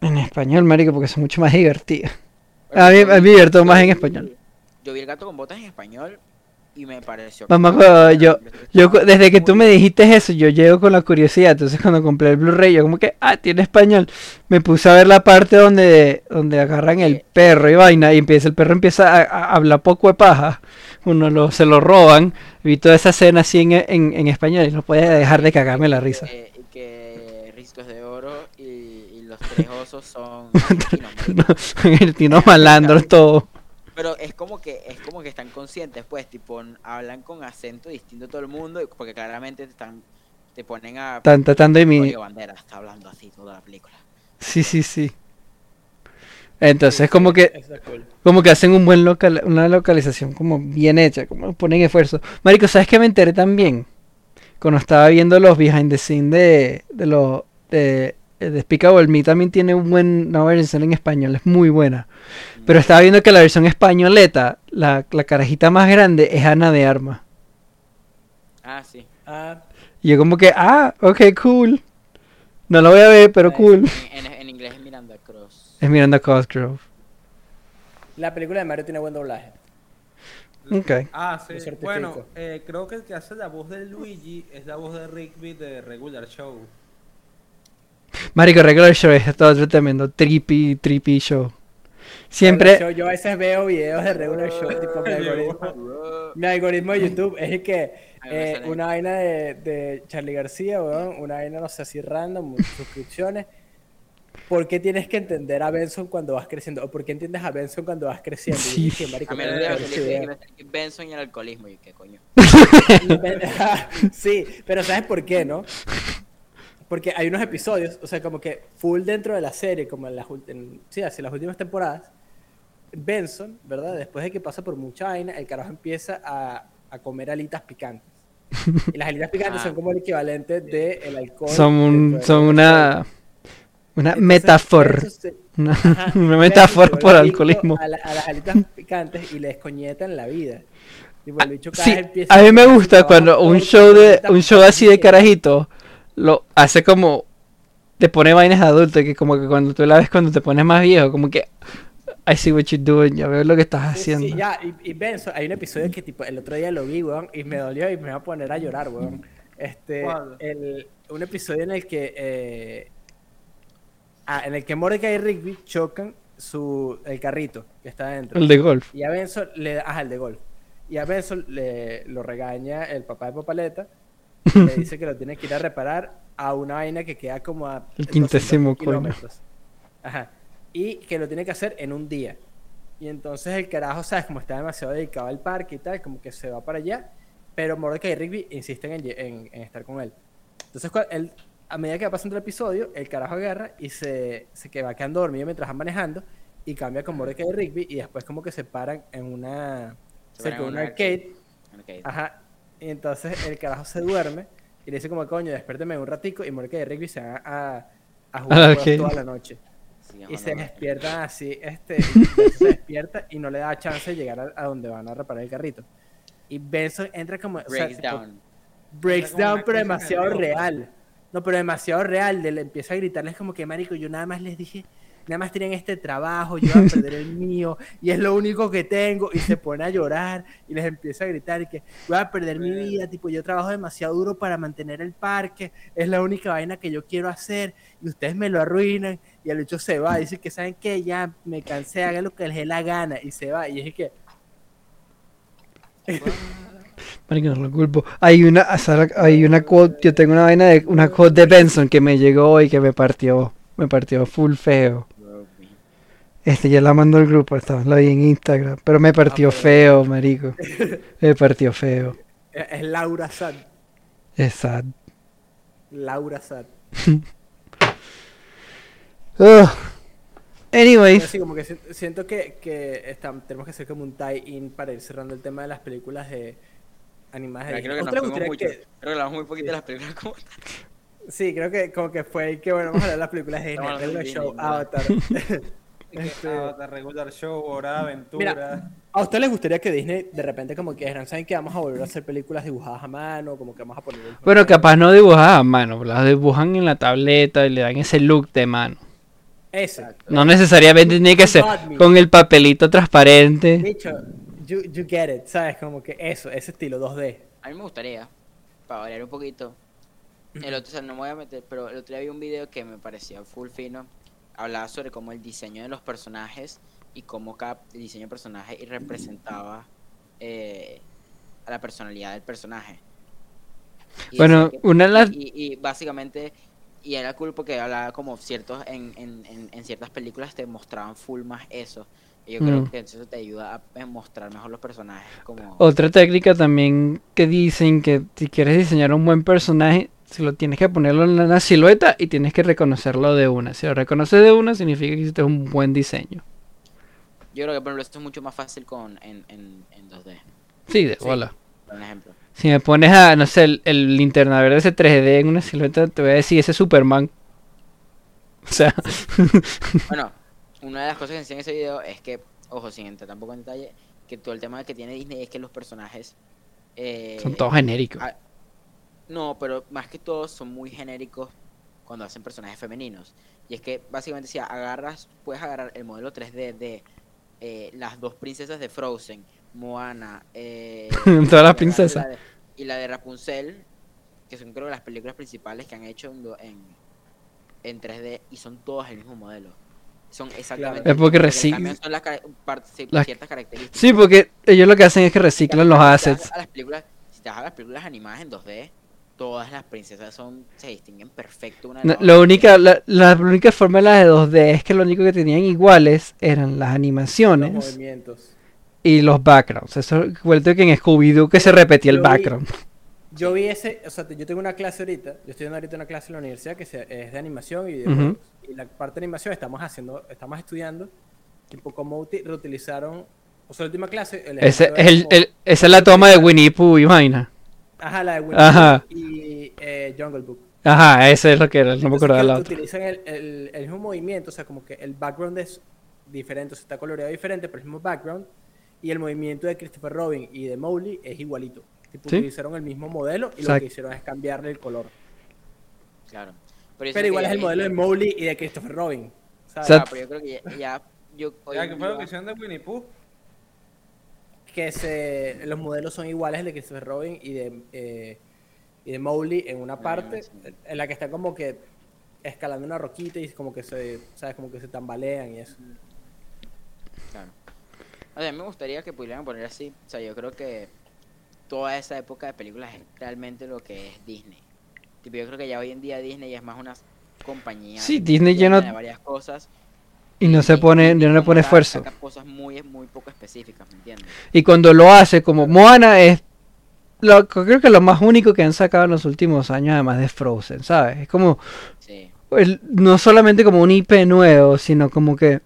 en español, marico, porque son mucho más divertidas. Bueno, A mí- me yo más en español. Yo vi el gato con botas en español y me pareció. Mamá, que- yo- Yo desde que tú me dijiste eso, yo llego con la curiosidad. Entonces cuando compré el Blu-ray, yo como que, ah, tiene español. Me puse a ver la parte donde, donde agarran el perro y vaina. Y empieza, el perro empieza a, a hablar poco de paja. Uno lo, se lo roban. Vi toda esa escena así en, en, en español y no podía dejar de cagarme la risa. Y que Riscos de Oro y, y los tres osos son el tino malandro todo. Pero es como que es como que están conscientes, pues, tipo, hablan con acento distinto a todo el mundo, porque claramente te están te ponen a Están tratando de mi... Banderas está hablando así toda la película. Sí, sí, sí. Entonces como que cool. Como que hacen un buen local, una localización como bien hecha, como ponen esfuerzo. Marico, ¿sabes qué me enteré también? Cuando estaba viendo los behind the scenes de, de los de Despicable Me también tiene un buen, una versión en español, es muy buena. Pero estaba viendo que la versión españoleta, la, la carajita más grande es Ana de Armas. Ah, sí. Ah, Y yo como que, ah, ok, cool. No lo voy a ver, pero cool. En, en- en inglés es Miranda Cross. Es Miranda Cosgrove. la película de Mario tiene buen doblaje. Ok. Ah, sí. Bueno, eh, creo que el que hace la voz de Luigi es la voz de Rigby de Regular Show. Marico, Regular Show es todo otro tremendo trippy, trippy show. Siempre, yo a veces veo videos de regular show, tipo mi algoritmo, mi algoritmo de YouTube es el que A mí me eh, una vaina de, de Charlie García, weón, una vaina no sé así random, suscripciones. ¿Por qué tienes que entender a Benson cuando vas creciendo? ¿O por qué entiendes a Benson cuando vas creciendo? Sí. dije, marico, A mí no el me día acuerdo ese que sale Benson y el alcoholismo. Y qué coño. sí, pero ¿sabes por qué, no? Porque hay unos episodios, o sea, como que full dentro de la serie, como en las, en- sí, hacia las últimas temporadas, Benson, ¿verdad? Después de que pasa por mucha vaina, el carajo empieza a, a comer alitas picantes. Y las alitas picantes Ah. son como el equivalente del alcohol. son, un, de son una, una Entonces, metáfora. Una, Ajá, una metáfora por alcoholismo. A, la- a las alitas picantes y les coñetan la vida. Tipo, el bicho cada Sí, vez empieza a mí me gusta cuando un show de un show así de carajito lo hace como te pone vainas de adulto que como que cuando tú la ves cuando te pones más viejo como que I see what you're doing, ya veo lo que estás Sí, sí, haciendo. ya, y, y Benson, hay un episodio que tipo el otro día lo vi, weón, y me dolió y me va a poner a llorar, weón. Este, un episodio en el que eh, ah, en el que Mordecai y Rigby chocan su el carrito que está dentro. El de golf. Y a Benson le da, ajá, el de golf. Y a Benson le lo regaña el papá de Papaleta. Le dice que lo tiene que ir a reparar a una vaina que queda como a El 200 quintésimo kilómetros. Ajá. Y que lo tiene que hacer en un día. Y entonces el carajo, ¿sabes? Como está demasiado dedicado al parque y tal, como que se va para allá. Pero Mordecai y Rigby insisten en, en- en estar con él. Entonces, él, a medida que va pasando el episodio, el carajo agarra y se, se que va quedando dormido mientras van manejando. Y cambia con Mordecai y Rigby. Y después, como que se paran en una. Se Se paran en un una arcade. Ok. Ajá. Y entonces el carajo se duerme. Y le dice, como coño, despiérteme un ratico. Y Mordecai y Rigby se van a, a jugar arcade. toda la noche. Sí, Y se despiertan así, este, se despierta y no le da chance de llegar a, a donde van a reparar el carrito. Y Benson entra como, o sea, Breaks tipo, down. breaks down, pero demasiado real. No, pero demasiado real. De, le empieza a gritarles como que, marico, yo nada más les dije, nada más tenían este trabajo, yo iba a perder el mío, y es lo único que tengo. Y se pone a llorar y les empieza a gritar y que voy a perder mi vida, tipo, yo trabajo demasiado duro para mantener el parque, es la única vaina que yo quiero hacer, y ustedes me lo arruinan. Y el hecho se va, dice que, ¿saben qué? Ya me cansé, hagan lo que les dé la gana, y se va. Y es que, Marico, no lo culpo. Hay una, hay una quote, yo tengo una vaina de una quote de Benson que me llegó hoy que me partió, me partió full feo. Este ya la mandó al grupo, estaba la vi en Instagram, pero me partió pero- feo, marico. Me partió feo. es Laura Sad. Es sad. Laura Sad. Pero Anyways, sí, como que si- siento que, que tenemos que hacer como un tie-in para ir cerrando el tema de las películas de animadas de Pero creo que ¿A nos mucho. que- Creo que hablamos muy poquito de las películas como Sí, creo que como que fue que bueno, vamos a hablar de las películas de Disney. De Show. Avatar. Este- Avatar, regular show, hora aventura. Mira, ¿A usted les gustaría que Disney de repente como que dijeran, ¿saben que vamos a volver a hacer películas dibujadas a mano? Como que vamos a poner... bueno, capaz no dibujadas a mano, las dibujan en la tableta y le dan ese look de mano. Ese. No necesariamente tiene que ser con el papelito transparente. Dicho, you, you get it, ¿sabes? Como que eso, ese estilo 2D. A mí me gustaría, para variar un poquito. El otro, o sea, no me voy a meter, pero el otro día vi un video que me parecía full fino. Hablaba sobre cómo el diseño de los personajes y cómo cada diseño de personaje y representaba eh, a la personalidad del personaje. Y Bueno, que- una de las- y, y básicamente, y era cool porque hablaba como ciertos, en, en, en, ciertas películas te mostraban full más eso. Y yo creo Mm. que eso te ayuda a a mostrar mejor los personajes. Como... Otra técnica también que dicen que si quieres diseñar un buen personaje, si lo tienes que ponerlo en una silueta y tienes que reconocerlo de una. Si lo reconoces de una, significa que hiciste un buen diseño. Yo creo que por ejemplo esto es mucho más fácil con en, en, en 2D, Sí, de Sí. por ejemplo. Si me pones a, no sé, el, el linterna verde ese 3D en una silueta, te voy a decir ese Superman. O sea, Bueno, una de las cosas que enseñé en ese video es que, ojo, sin entrar tampoco en detalle, que todo el tema que tiene Disney es que los personajes... eh, son todos genéricos. No, pero más que todo son muy genéricos cuando hacen personajes femeninos. Y es que básicamente si agarras, puedes agarrar el modelo 3D de eh, las dos princesas de Frozen, Moana, eh, Todas las y la- princesas. y la de- Y la de Rapunzel, que son creo que las películas principales que han hecho en, en, en 3D y son todos el mismo modelo. Son exactamente. Es porque lo que recic- cambian son las, las- ciertas características. Sí, porque ellos lo que hacen es que reciclan los assets. A las películas, si te vas a las películas animadas en 2D, todas las princesas son se distinguen perfecto una de No, la única, la, la única forma de las de 2D es que lo único que tenían iguales eran las Los animaciones movimientos. y los backgrounds. Eso vuelto que en Scooby-Doo que se repetía el vi- background. Yo vi ese, o sea, yo tengo una clase ahorita, yo estoy dando ahorita una clase en la universidad que se- es de animación y videojuegos. Y la parte de animación estamos haciendo, estamos estudiando, tipo, cómo uti- reutilizaron, o sea, la última clase... El Ese es el, como- el- esa es la toma de Winnie Pooh y vaina. Ajá, la de Winnie Ajá. Pooh y eh, Jungle Book. Ajá, ese es lo que era, no me acuerdo de que la otra. Utilizan el, el- el mismo movimiento, o sea, como que el background es diferente, o sea, está coloreado diferente, pero el mismo background. Y el movimiento de Christopher Robin y de Mowgli es igualito. Tipo, Sí. utilizaron el mismo modelo y lo Exacto. que hicieron es cambiarle el color. Claro. Pero, Pero igual que es el modelo de Mowgli y de Christopher Robin. ¿sabes? O sea, Ah, pero yo creo que ya, ya- yo hoy ¿qué fue lo que hicieron de Winnie Pooh? Que se, los modelos son iguales de Christopher Robin y de, eh, y de Mowgli en una parte, en la que están como que escalando una roquita y como que se, ¿sabes? Como que se tambalean y eso. Claro. O sea, a mí me gustaría que pudieran poner así. O sea, yo creo que toda esa época de películas es realmente lo que es Disney. Tipo, yo creo que ya hoy en día Disney es más una compañía. Sí, Disney ya no- de varias cosas. Y no se pone, no le pone esfuerzo. saca cosas muy, muy poco específicas, ¿me entiendes? Y cuando lo hace, como Moana es lo, creo que lo más único que han sacado en los últimos años, además de Frozen, ¿sabes? Es como, Sí. el- no solamente como un IP nuevo, sino como que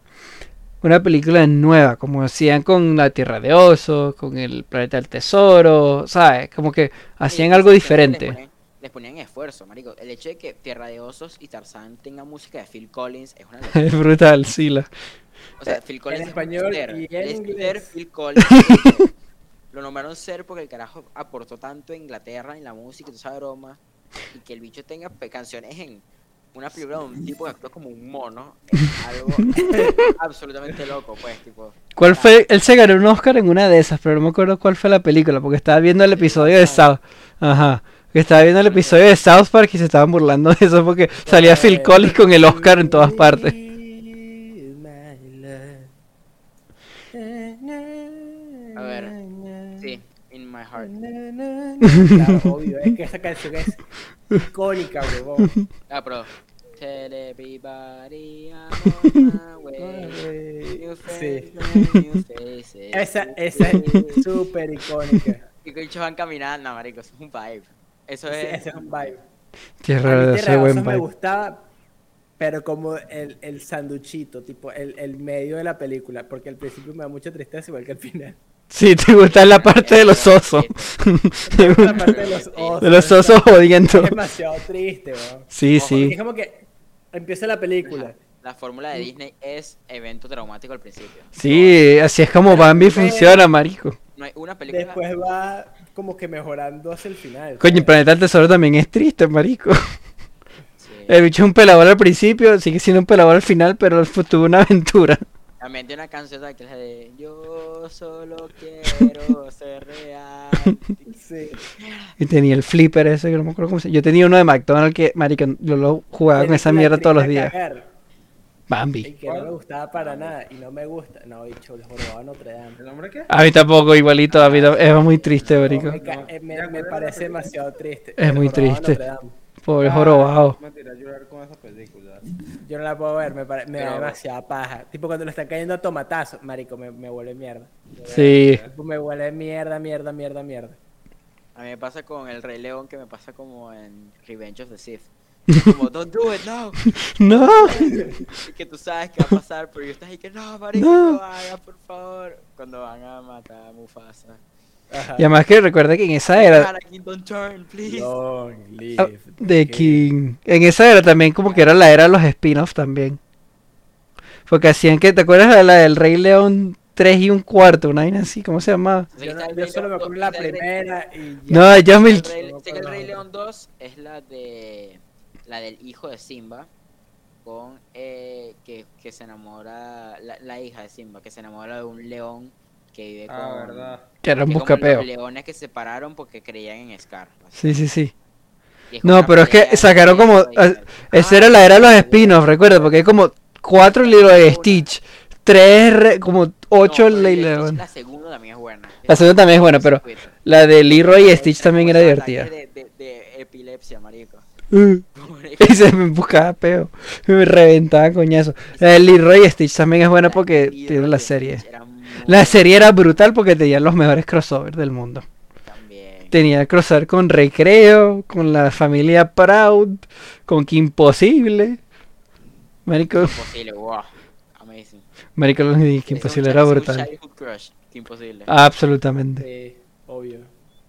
una película nueva, como hacían con La Tierra de Osos, con el Planeta del Tesoro, ¿sabes? Como que hacían Sí, algo diferente. Les ponían, esfuerzo, marico. El hecho de que Tierra de Osos y Tarzán tengan música de Phil Collins es una locura. Es brutal, sí. La... O sea, Phil Collins es un español ser. y en es inglés. Phil Collins. Lo nombraron ser porque el carajo aportó tanto a Inglaterra en la música y toda esa broma. Y que el bicho tenga canciones en una película de un tipo que actúa como un mono. Es algo absolutamente loco, pues, tipo. ¿Cuál fue? Él se ganó un Oscar en una de esas, pero no me acuerdo cuál fue la película, porque estaba viendo el episodio de South. Ajá. Que estaba viendo el episodio de South Park y se estaban burlando de eso porque salía Phil Collins con el Oscar en todas partes. A ver, Sí, In My Heart. Claro, obvio, es que esa canción es icónica, huevón. Ah, pero. Tell everybody I'm on my way. New Sí. faces, new faces. Esa, esa es súper icónica. Y que ellos van caminando, marico, eso es un vibe. Eso Sí, es. ese es un vibe. Tierra A de mí ese buen Osos me vibe. gustaba, pero como el, el sanduchito, tipo el, el medio de la película, porque al principio me da mucha tristeza igual que al final. Sí, te gusta la parte de los osos. La parte de los osos. De los osos jodiendo. Es demasiado triste, weón. Sí, Ojo, sí. Es como que empieza la película. La fórmula de Disney es evento traumático al principio. Sí, así es como Bambi funciona, marico. No hay una película. Después va como que mejorando hacia el final. Coño, el planeta del tesoro también es triste, marico. Sí. El bicho es un pelador al principio, sigue siendo un pelador al final, pero tuvo una aventura. También tiene una canción que es la de Yo solo quiero ser real. Sí. Y tenía el flipper ese, que no me acuerdo cómo se Yo tenía uno de McDonald's que, marico, yo lo jugaba con esa mierda todos los días. cagar, Bambi. que no me gustaba para nada. Y no me gusta. No, bicho, el jorobado de Notre Dame. ¿El nombre qué? A mí tampoco, igualito, a mí es muy triste, marico. Me, ca- eh, me- me parece demasiado triste. Es muy triste. Pobre jorobado. Me tiré a llorar con esa película. Yo no la puedo ver, me, pare- me da demasiada paja. Tipo cuando le están cayendo a tomatazos, marico, me, me vuelve mierda. Sí. Me vuelve mierda, mierda, mierda, mierda. A mí me pasa con el Rey León que me pasa como en Revenge of the Sith. Como, don't do it, no. No. Que tú sabes que va a pasar, pero yo estás ahí que no, marico, No. no lo hagas, por favor. Cuando van a matar a Mufasa. Ajá. Y además que recuerda que en esa era ah, de the King. En esa era también como que era la era de los spin-offs también. Porque hacían que, ¿te acuerdas de la del Rey León 3 y un cuarto? Una vaina así, ¿cómo se llama? Sé que Yo, yo solo me acuerdo la primera y ya. No, ya me... el Rey- No sé que el Rey. León 2 es la de la del hijo de Simba con eh, que, que se enamora la, la hija de Simba que se enamora de un león que vive con Ah, verdad. Que era un buscapeo. los leones que se separaron porque creían en Scar Sí, sí, sí. Como No, pero es que sacaron como. ah, Esa era la era de los spin-offs, recuerda, porque hay como cuatro Lilo de Stitch, tres, re- como ocho No, de La segunda también es buena. La segunda también es buena, pero la de Leroy y Stitch también era divertida. De, de, de epilepsia, marico. Y se me buscaba peo. Me reventaba coñazo. La de Leroy Stitch también es buena porque tiene la serie. La serie era brutal porque tenía los mejores crossovers del mundo. También. Tenía el crossover con Recreo, con la familia Proud, con Que Imposible. Marico, Imposible, wow. Amazing. Marico, Que Imposible era brutal. crush. Imposible. Absolutamente. Sí, obvio,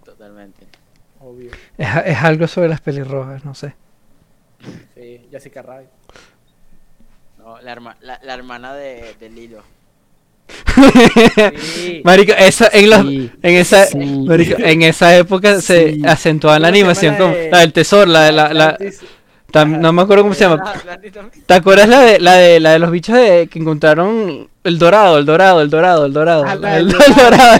Totalmente. obvio. Es, es algo sobre las pelirrojas, no sé. Sí, Jessica Rabbit. No, la, herma- la, la hermana de, de Lilo. Sí. Marico, esa, en, los, Sí. en, esa, Sí. marico, en esa época se acentuaba la ¿Cómo se llama animación la como de- la del tesoro, la de la, la- tam- no me acuerdo cómo se llama. ¿Te acuerdas la de la de la de los bichos de que encontraron el dorado, el dorado, el dorado, el dorado? Ah, el, el del dorado.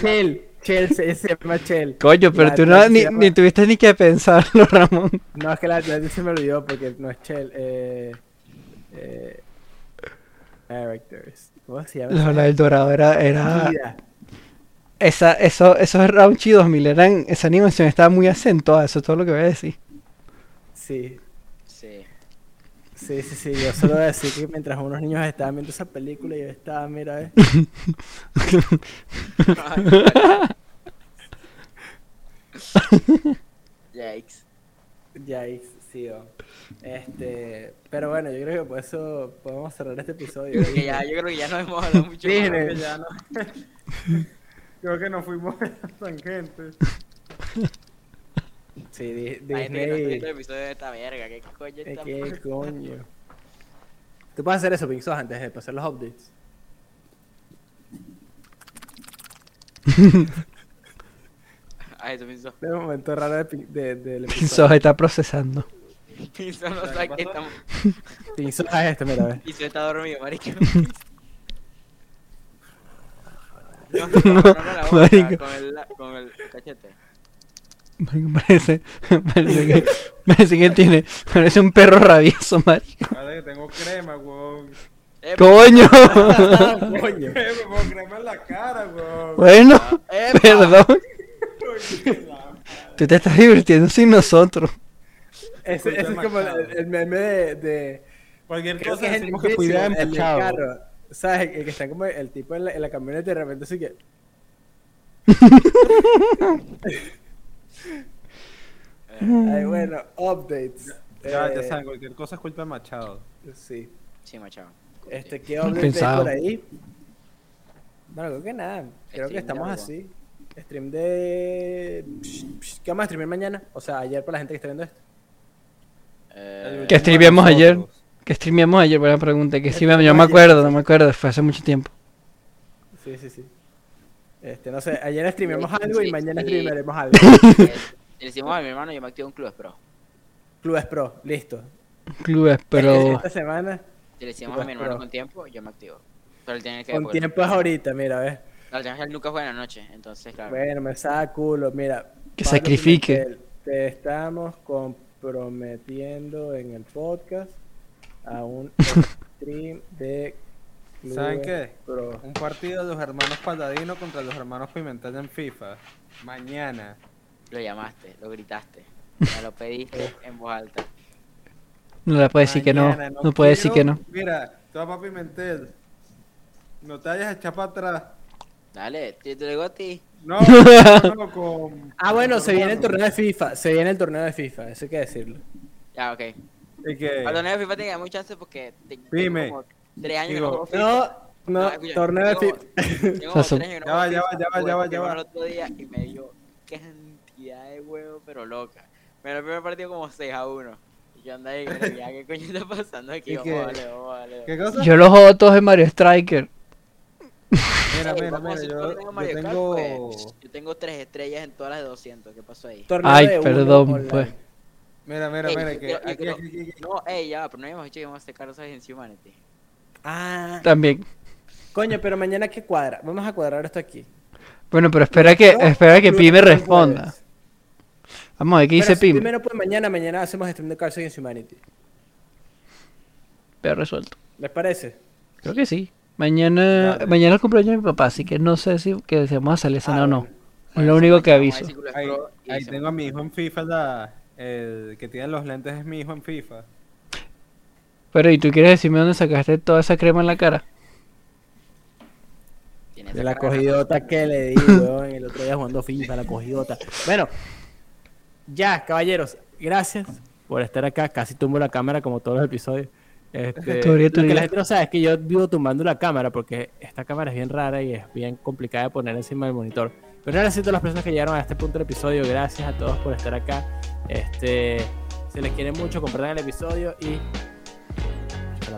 Chell, Chell, se llama Chell. Coño, pero La tú no, ni, llama- ni tuviste ni que pensarlo, Ramón. No, es que la Atlantis se me olvidó porque no es Chell. Eh, eh, characters. ¿Cómo se llama? No, del dorado era, era vida? esa, eso, esos Raunchy 2000 eran, esa animación estaba muy acentuada, eso es todo lo que voy a decir. Sí. Sí, sí, sí. Yo solo voy a decir que mientras unos niños estaban viendo esa película, yo estaba, mira, eh. Yikes. Ahí, sí, oh. Este, pero bueno, yo creo que por eso podemos cerrar este episodio. Que ya, yo creo que ya no hemos hablado mucho. Disney. más. Que ya no. Creo que nos fuimos a la Sí, Di- La gente que no está viendo Disney. el episodio de esta verga, ¿qué coño Eh, está ¿Qué coño? Tú puedes hacer eso, Pinxos, antes de pasar los updates. Ah, eso pienso. De momento raro de, de, del está procesando. Pienso no ¿Qué sabe que estamos. Pinxos es esto, mira, ve. Pienso está dormido, marico. No, no, no, no, la boca, marico. con el, con el cachete. Marico, Parece, parece que, parece que tiene, parece un perro rabioso, marico. Vale, que tengo crema, weón. Eh, Coño. Coño. Crema en la cara, weón. Bueno, epa. perdón. Tú te estás divirtiendo sin nosotros. Ese, ese es como el, el meme de. de Cualquier creo cosa que el que cuidado el del empachado. carro. ¿Sabes? El que está como el tipo en la, en la camioneta y de repente así que. Ay, bueno, updates. Ya, ya Eh, saben, cualquier cosa es culpa de Machado. Sí. Sí, machado. Este, ¿qué updates hay por ahí? Bueno, creo que nada. Creo Stream que estamos así. Stream de. ¿Qué vamos a streamear mañana? O sea, ayer para la gente que está viendo esto. Eh, ¿Qué streameamos ayer? ¿Qué streameamos ayer? Buena pregunta. ¿Qué streameamos? Yo me acuerdo, no me acuerdo, fue hace mucho tiempo. Sí, sí, sí. Este, no sé, ayer streameamos Sí, algo y mañana sí. streamearemos algo. Le decimos a mi hermano, yo me activo un club pro. Clubes Pro, listo. Clubes, pero. Esta semana, Si le decimos Clubes a mi hermano pro. con tiempo, yo me activo. Pero él tiene que. con tiempo es ahorita, mira, ves. Nunca juega en la noche, entonces, claro. Bueno, me saca culo, mira. Que Pablo sacrifique. Te estamos comprometiendo en el podcast a un stream de Clubes ¿Saben qué? Pro. Un partido de los hermanos Paladino contra los hermanos Pimentel en FIFA. Mañana. Lo llamaste, lo gritaste. Me lo pediste en voz alta. No le puede decir que no. Mañana, No puede decir que no. Mira, tú papá Pimentel. No te vayas a echar para atrás. Dale, te, lo digo a ti. No, no, no, con. Ah, bueno, con se viene el torneo de FIFA. Se viene el torneo de FIFA, eso hay que decirlo. Ya, ok. Al torneo de FIFA tenía mucha chance porque. te- Dime. como Tres años que Digo, no juego FIFA. No, no, Ah, escucha, torneo de tengo- FIFA. Tengo como tres años que no Ya va, juego ya va, FIFA, ya va, ya va, ya va. el otro día y me dio cantidad de huevo, pero loca. Me el primer partido como 6 a 1. Y yo andaba ahí, ya, ¿qué coño está pasando aquí? ¿Y Vamos, qué? vale, vamos, vale. ¿Qué cosa? Yo los juego todos en Mario Striker. Mira, mira, mira, hacer yo, yo Mario Kart, tengo. pues. Yo tengo 3 estrellas en todas las de 200. ¿Qué pasó ahí? Torneo Ay, uno perdón, pues. Mira, mira, Ey, mira, que yo aquí, quiero- aquí, aquí, aquí. No, ey, ya, pero no habíamos dicho que íbamos a hacer Carlos Sainz Humanity. Ah, También. coño, pero mañana qué cuadra. Vamos a cuadrar esto aquí. Bueno, pero espera que, No, espera que Pi me responda. jueves. Vamos a ver qué dice si Pim. primero pues mañana, mañana hacemos stream de Cards Against Humanity. Pero resuelto. ¿Les parece? Creo que sí. Mañana, Dale. mañana es el cumpleaños de mi papá, así que no sé si que vamos a salir a cenar Ah, o no. bueno. Es lo único que aviso. Ahí, ahí tengo a mi hijo en FIFA, la- el que tiene los lentes es mi hijo en FIFA. Pero, ¿y tú quieres decirme dónde sacaste toda esa crema en la cara? De la cogidota que le di, weón, el otro día jugando FIFA, la cogidota. Bueno, ya, caballeros, gracias por estar acá. Casi tumbo la cámara como todos los episodios. Este, Teoría, lo que la gente no sabe es que yo vivo tumbando la cámara porque esta cámara es bien rara y es bien complicada de poner encima del monitor. Pero gracias a todas las personas que llegaron a este punto del episodio. Gracias a todos por estar acá. Este, se les quiere mucho, compartan el episodio y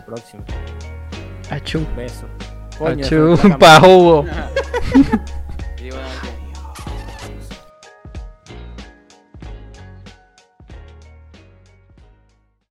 la próxima. Achú. Beso. Coño, Achú, pa'.